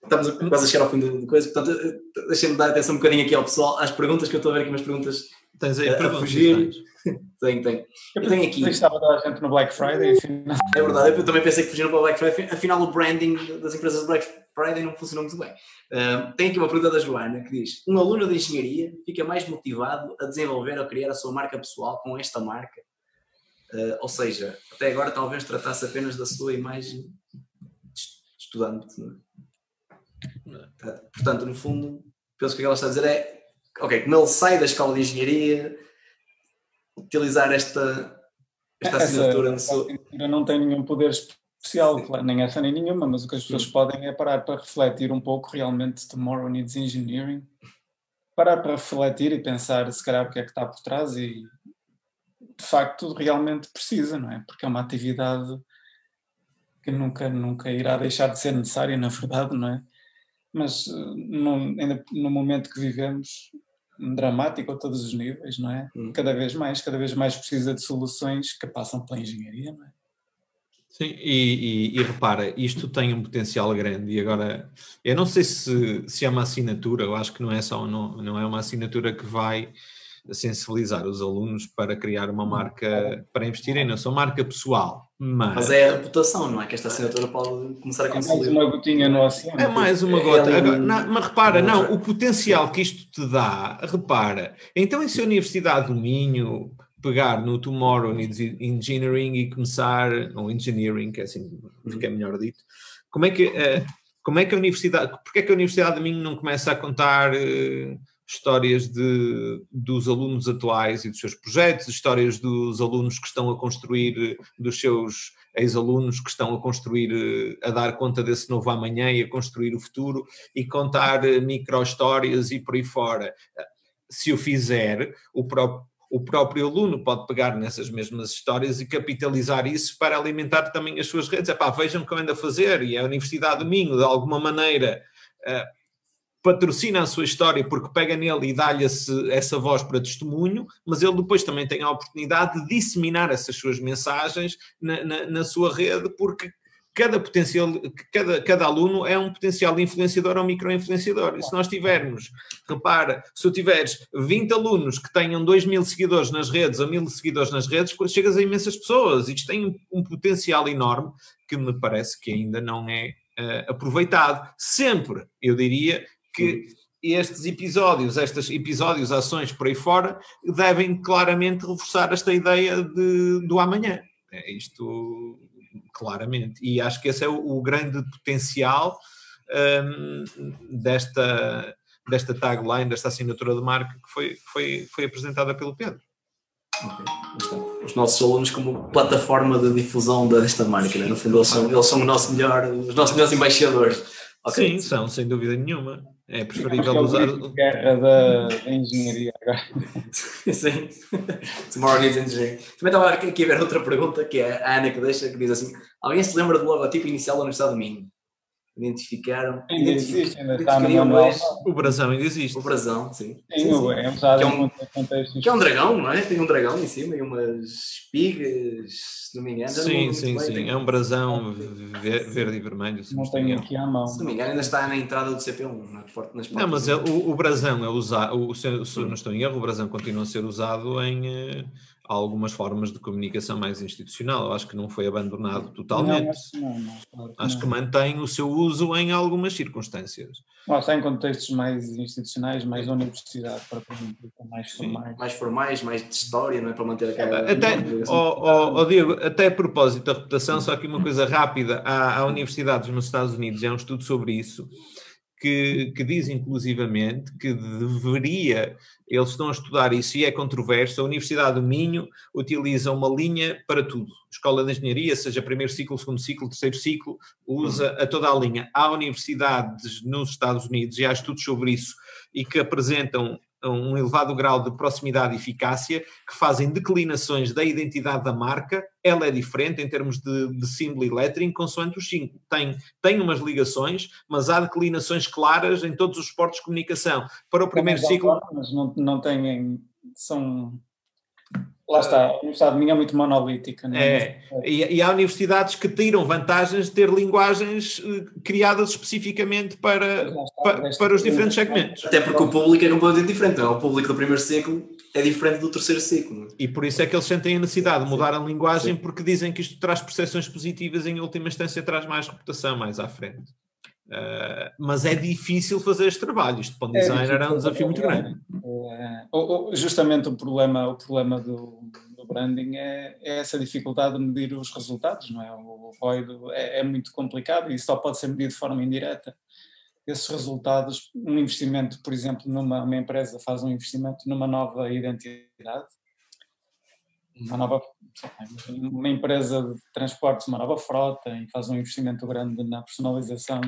estamos quase a chegar ao fim da coisa, portanto, deixem-me dar atenção um bocadinho aqui ao pessoal, às perguntas, que eu estou a ver aqui umas perguntas Tens aí a, a fugir. [LAUGHS] tenho, tenho. Eu tenho aqui. Estava a gente no Black Friday, afinal. É verdade, eu também pensei que fugiram para o Black Friday, afinal o branding das empresas de Black Friday não funcionou muito bem. Uh, tem aqui uma pergunta da Joana que diz: Um aluno de engenharia fica mais motivado a desenvolver ou criar a sua marca pessoal com esta marca? Uh, ou seja, até agora talvez tratasse apenas da sua imagem de estudante. É? Portanto, no fundo, penso que o que ela está a dizer é: ok, como ele sai da escola de engenharia, utilizar esta, esta assinatura no seu. Não tem nenhum poder especial, claro, nem essa nem nenhuma, mas o que as pessoas Sim. podem é parar para refletir um pouco realmente Tomorrow Needs Engineering, parar para refletir e pensar se calhar o que é que está por trás e de facto realmente precisa, não é? Porque é uma atividade que nunca, nunca irá deixar de ser necessária, na verdade, não é? Mas no, ainda no momento que vivemos, dramático a todos os níveis, não é? Hum. Cada vez mais, cada vez mais precisa de soluções que passam pela engenharia, não é? Sim, e, e, e, repara, isto tem um potencial grande e agora, eu não sei se, se é uma assinatura, eu acho que não é só, não, não é uma assinatura que vai sensibilizar os alunos para criar uma marca, para investirem na sua marca pessoal, mas... Mas é a reputação, não é? Que esta assinatura pode começar a consolidar. É mais uma gotinha no oceano. É mais uma gota. É agora, não, mas repara, não, o potencial que isto te dá, repara, então em se a Universidade do Minho pegar no Tomorrow Engineering e começar, ou Engineering, que é assim, que é melhor dito, como é que, uh, como é que a Universidade, porque é que a Universidade de Minho não começa a contar uh, histórias de, dos alunos atuais e dos seus projetos, histórias dos alunos que estão a construir, dos seus ex-alunos que estão a construir, a dar conta desse novo amanhã e a construir o futuro e contar micro-histórias e por aí fora. Se o fizer, o próprio o próprio aluno pode pegar nessas mesmas histórias e capitalizar isso para alimentar também as suas redes. Epá, vejam o que eu ando a fazer e a Universidade do Minho, de alguma maneira, uh, patrocina a sua história porque pega nele e dá-lhe essa voz para testemunho, mas ele depois também tem a oportunidade de disseminar essas suas mensagens na, na, na sua rede, porque cada potencial, cada, cada aluno é um potencial influenciador ou micro-influenciador. E se nós tivermos, repara, se tu tiveres 20 alunos que tenham 2 mil seguidores nas redes ou mil seguidores nas redes, chegas a imensas pessoas. Isto tem um, potencial enorme que me parece que ainda não é uh, aproveitado. Sempre, eu diria que estes episódios, estes episódios, ações por aí fora, devem claramente reforçar esta ideia de, do amanhã. É isto claramente. E acho que esse é o, o grande potencial um, desta, desta tagline, desta assinatura de marca que foi, foi, foi apresentada pelo Pedro. Okay. Os nossos alunos como plataforma de difusão desta marca, né? no fundo eles são, eles são o nosso melhor, os nossos melhores embaixadores. Okay. Sim, são, sem dúvida nenhuma. É preferível é usar. Guerra da, da engenharia agora. [LAUGHS] Sim. Tomorrow needs engineering. Também estava aqui a ver outra pergunta que é a Ana que deixa, que diz assim: Alguém se lembra do logotipo inicial da Universidade do Minho? Identificaram. Ainda existe, ainda está no manual. O brasão ainda existe. O brasão, sim. sim, sim, sim. é usado que é um. Que é um dragão, não é? Tem um dragão em cima e umas espigas, se não me engano. Sim, sim, sim. Tem... É um brasão verde e vermelho. Não tenho aqui à mão. Se não me engano, ainda está na entrada do CP1, nas portas. Não, mas é, o, o brasão é usado, se, se não estou em erro, o brasão continua a ser usado em eh, algumas formas de comunicação mais institucional. Eu acho que não foi abandonado totalmente. Não, não, não, acho que mantém o seu uso em algumas circunstâncias. Está em contextos mais institucionais, mais da universidade, para mais formais. Mais formais, mais de história, não é para manter aquela. Até, oh, oh, oh, Diego, até a propósito da reputação, só aqui uma coisa rápida: há, há universidades nos Estados Unidos, há um estudo sobre isso que, que, diz inclusivamente que deveria, eles estão a estudar isso e é controverso, a Universidade do Minho utiliza uma linha para tudo. Escola de Engenharia, seja primeiro ciclo, segundo ciclo, terceiro ciclo, usa a toda a linha. Há universidades nos Estados Unidos, e há estudos sobre isso, e que apresentam um elevado grau de proximidade e eficácia, que fazem declinações da identidade da marca, ela é diferente em termos de, de símbolo e lettering, consoante os cinco. Tem, tem umas ligações, mas há declinações claras em todos os esportes de comunicação. Para o primeiro ciclo... Mas não, não têm... São Lá está, a Universidade de Minho é muito monolítica. Não é? é e, e, há universidades que tiram vantagens de ter linguagens eh, criadas especificamente para, para, para, os diferentes segmentos. Até porque o público é completamente diferente. Não? É? O público do primeiro ciclo é diferente do terceiro ciclo. E por isso é que eles sentem a necessidade de mudar a linguagem, porque dizem que isto traz percepções positivas e, em última instância, traz mais reputação mais à frente. Uh, mas é difícil fazer este trabalho. Isto para um é designer é, um desafio muito grande. É, justamente o problema, o problema do, do branding é, é, essa dificuldade de medir os resultados, não é? O ROI é, é, muito complicado e só pode ser medido de forma indireta. Esses resultados, um investimento, por exemplo, numa uma empresa faz um investimento numa nova identidade, uma nova uma empresa de transportes, uma nova frota e faz um investimento grande na personalização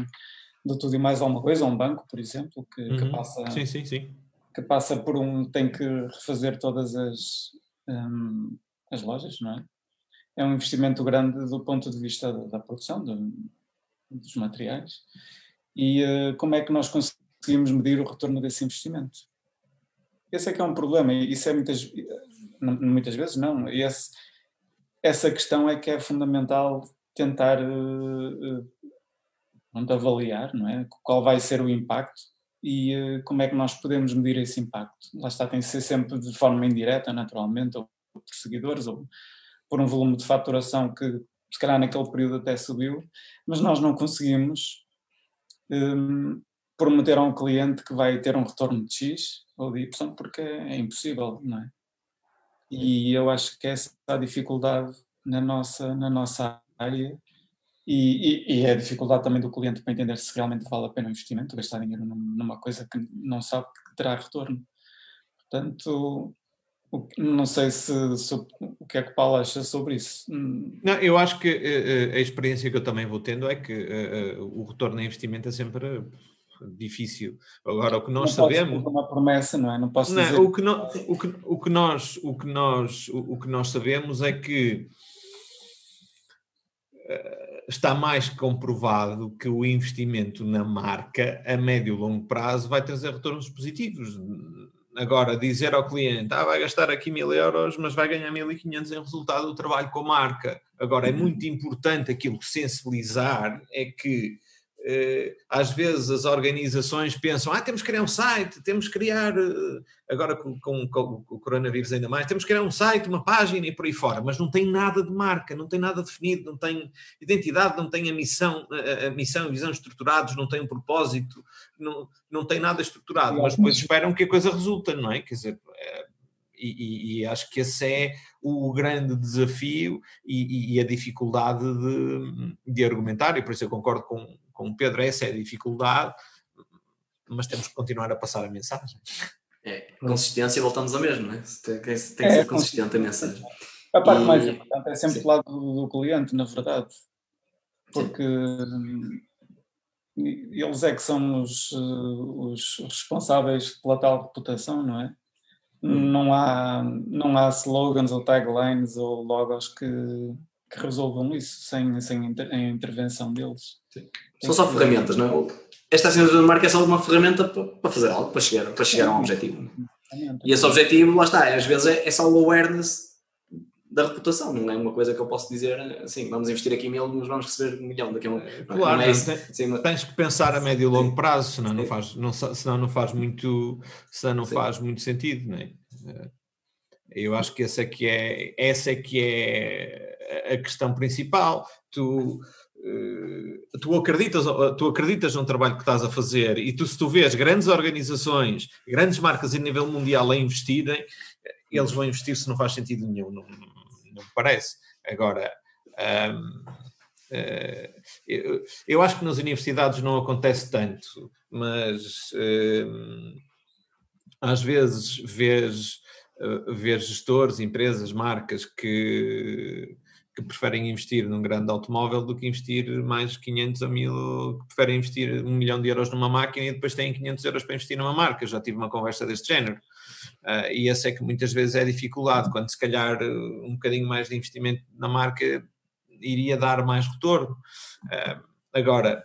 de tudo e mais alguma coisa, um banco, por exemplo, que, uhum. que passa sim, sim, sim. que passa por um tem que refazer todas as um, as lojas, não é? É um investimento grande do ponto de vista da, da produção de, dos materiais e uh, como é que nós conseguimos medir o retorno desse investimento? Esse é que é um problema e isso é muitas muitas vezes não. Esse, essa questão é que é fundamental tentar uh, uh, avaliar, não é? Qual vai ser o impacto e uh, como é que nós podemos medir esse impacto. Lá está, tem que ser sempre de forma indireta, naturalmente, ou por seguidores, ou por um volume de faturação que se calhar naquele período até subiu, mas nós não conseguimos um, prometer a um cliente que vai ter um retorno de X ou de Y, porque é impossível, não é? E eu acho que essa é a dificuldade na nossa, na nossa área e, e, e, é a dificuldade também do cliente para entender se realmente vale a pena o investimento, gastar dinheiro numa coisa que não sabe que terá retorno. Portanto, não sei se, se, o que é que o Paulo acha sobre isso. Não, eu acho que a, eh, eh, a experiência que eu também vou tendo é que uh, o retorno em investimento é sempre difícil. Agora, o que nós não sabemos. uma promessa, não é? Não posso não, dizer. O que, no, o, que, o, que nós, o, que nós, o, o que nós sabemos é que uh, está mais comprovado que o investimento na marca a médio e longo prazo vai trazer retornos positivos. Agora, dizer ao cliente, ah, vai gastar aqui mil euros, mas vai ganhar 1500 em resultado do trabalho com a marca. Agora, é muito importante aquilo que sensibilizar é que eh, às vezes as organizações pensam, ah, temos que criar um site, temos que criar, eh, agora com, com, com, o coronavírus ainda mais, temos que criar um site, uma página e por aí fora, mas não tem nada de marca, não tem nada definido, não tem identidade, não tem a missão, a, a missão e visão estruturados, não tem um propósito, não, não tem nada estruturado, mas depois esperam que a coisa resulte, não é? Quer dizer, é, e, e, acho que esse é o grande desafio e, e a dificuldade de, de, argumentar, e por isso eu concordo com, com o Pedro, essa é a dificuldade, mas temos que continuar a passar a mensagem. É, consistência, voltamos ao mesmo, não é? Tem, tem, tem que é, ser consistente a mensagem. A parte e... mais importante é sempre do lado do, do cliente, na verdade, porque sim. eles é que são os, os responsáveis pela tal reputação, não é? Hum. Não há, não há slogans ou taglines ou logos que, que resolvam isso sem, sem a intervenção deles. Sim. São só ferramentas, não é? Esta assinatura de marca é só uma ferramenta para fazer algo, para chegar, para chegar a um objetivo. E esse objetivo, lá está, às vezes é, é só o awareness da reputação, não é uma coisa que eu posso dizer assim, vamos investir aqui mil, mas vamos receber um milhão daqui a um Claro, é isso, sim, tens que pensar a médio e longo prazo, senão não faz, não, senão não faz muito, senão não faz muito sentido, não é? Eh, eu acho que essa é que é, essa é que é a questão principal. Tu, eh, tu acreditas, tu acreditas no trabalho que estás a fazer e tu, se tu vês grandes organizações, grandes marcas a nível mundial a investirem, eles vão investir se não faz sentido nenhum, não, não me parece. Agora, um, uh, eh, eu, eu, acho que nas universidades não acontece tanto, mas um, às vezes vês, uh, vês gestores, empresas, marcas que que preferem investir num grande automóvel do que investir mais 500 a mil, que preferem investir um milhão de euros numa máquina e depois têm 500 euros para investir numa marca. Já tive uma conversa deste género. Uh, e essa é que muitas vezes é dificuldade, quando se calhar um bocadinho mais de investimento na marca iria dar mais retorno. Uh, agora,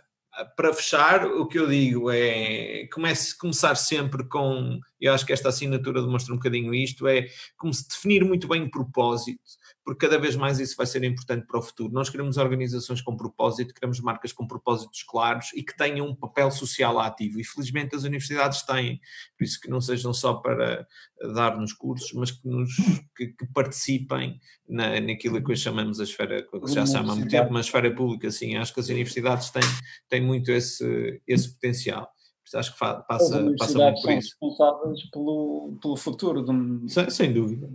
para fechar, o que eu digo é comece começar sempre com, eu acho que esta assinatura demonstra um bocadinho isto, é como se definir muito bem o propósito, porque cada vez mais isso vai ser importante para o futuro. Nós queremos organizações com propósito, queremos marcas com propósitos claros e que tenham um papel social ativo. E felizmente as universidades têm, por isso que não sejam só para dar nos cursos, mas que, nos, que, que participem na, naquilo que hoje chamamos a esfera, que já se chama há muito tempo, mas a esfera pública, sim. Acho que as universidades têm, têm muito esse, esse potencial. Acho que passa, passa muito por isso. responsáveis pelo, pelo futuro de, sem, sem dúvida.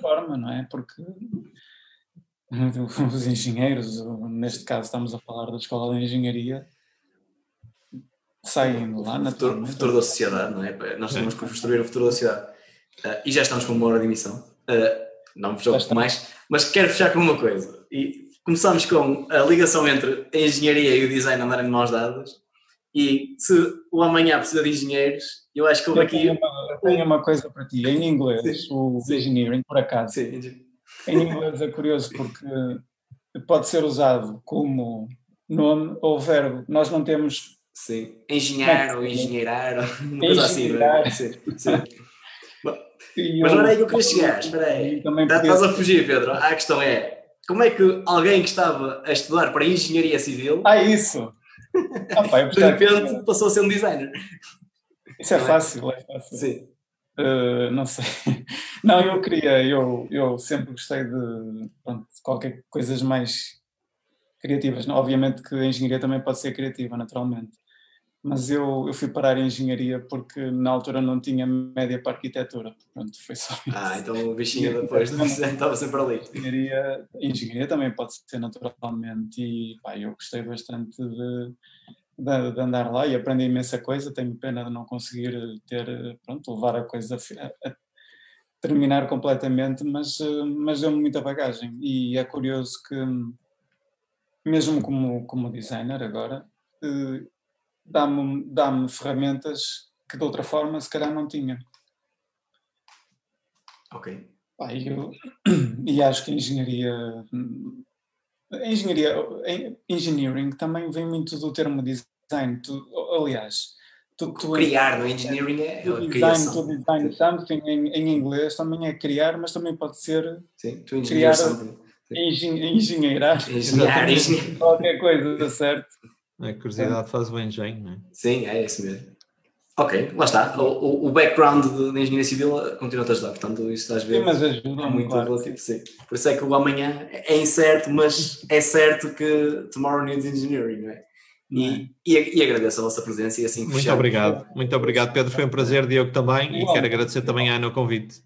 Forma, não é? Porque os engenheiros, neste caso estamos a falar da Escola de Engenharia, saem lá na futuro, futuro da sociedade, não é? Nós temos que construir o futuro da sociedade. Uh, e já estamos com uma hora de emissão. Uh, não me jogo mais, mas quero fechar com uma coisa. E começamos com a ligação entre a engenharia e o design andarem de mãos dadas. E se o amanhã precisa de engenheiros, eu acho que houve aqui. Tenho uma, tenho uma coisa para ti. Em inglês, sim, o sim. engineering, por acaso. Sim, em inglês é curioso porque pode ser usado como nome ou verbo. Nós não temos. Sim. Engenhar ou engenheirar, uma coisa assim. É? Sim, sim. Mas não é aí que eu queria chegar, espera aí. Estás a fugir, Pedro. A questão é, como é que alguém que estava a estudar para engenharia civil... Ah, isso! Ah, pá, de repente passou a ser um designer. Isso é, é fácil, é fácil. Sim. Uh, não sei. [LAUGHS] Não, eu queria, eu, eu sempre gostei de, pronto, de qualquer coisas mais criativas. Obviamente que a engenharia também pode ser criativa, naturalmente. Mas eu, eu fui parar em engenharia porque na altura não tinha média para arquitetura. Pronto, foi só [LAUGHS] isso. Ah, então o bichinho depois [LAUGHS] do estava sempre ali. Engenharia, engenharia também pode ser naturalmente. E pá, eu gostei bastante de, de, de, andar lá e aprendi imensa coisa. Tenho pena de não conseguir ter, pronto, levar a coisa a, a terminar completamente, mas, mas deu-me muita bagagem. E é curioso que, mesmo como, como designer agora, eh, dá-me dá ferramentas que de outra forma se calhar não tinha. Ok. Ah, eu, [CLEARS THROAT] e acho que a engenharia A engenharia, em engineering também vem muito do termo design. Tu, aliás, tu, tu criar no engineering é, a design, criação. tu design something em, em inglês também é criar, mas também pode ser Sim, tu criar- something. engen, engenheirar [LAUGHS] qualquer coisa, certo? A curiosidade faz o engenho, não é? Sim, é isso mesmo. Ok, lá está. O, o- background de- da engenharia civil continua a ajudar, portanto, isso estás a ver. Sim, mas É ajuda muito claro. relativo, sim. Por isso é que o amanhã é incerto, mas é certo que tomorrow needs engineering, não é? E, e, e agradeço a vossa presença e assim Muito obrigado. Muito obrigado, Pedro. Foi um prazer, Diogo também. E quero agradecer também à Ana o convite.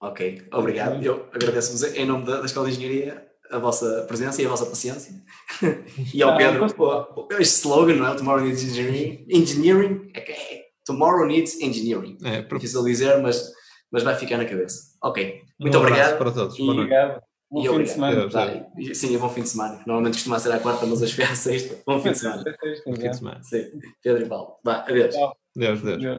Ok, obrigado. Eu agradeço-vos em nome da, da Escola de Engenharia a vossa presença e a vossa paciência. [LAUGHS] e ao Ah, Pedro, o- este slogan, não é? Tomorrow needs engineering. Engineering, é, que é Tomorrow needs engineering. É, pro- Difícil dizer, mas, mas vai ficar na cabeça. Ok, muito um obrigado. para todos. E-. Obrigado. Bom E fim obrigado. de semana. Tá, e- sim, é bom fim de semana. Normalmente costuma ser à quarta, mas hoje foi à sexta. Bom fim de [LAUGHS] semana. Bom fim de semana. Sim, Pedro e Paulo. Vá, adeus. Deus, Deus. Deus.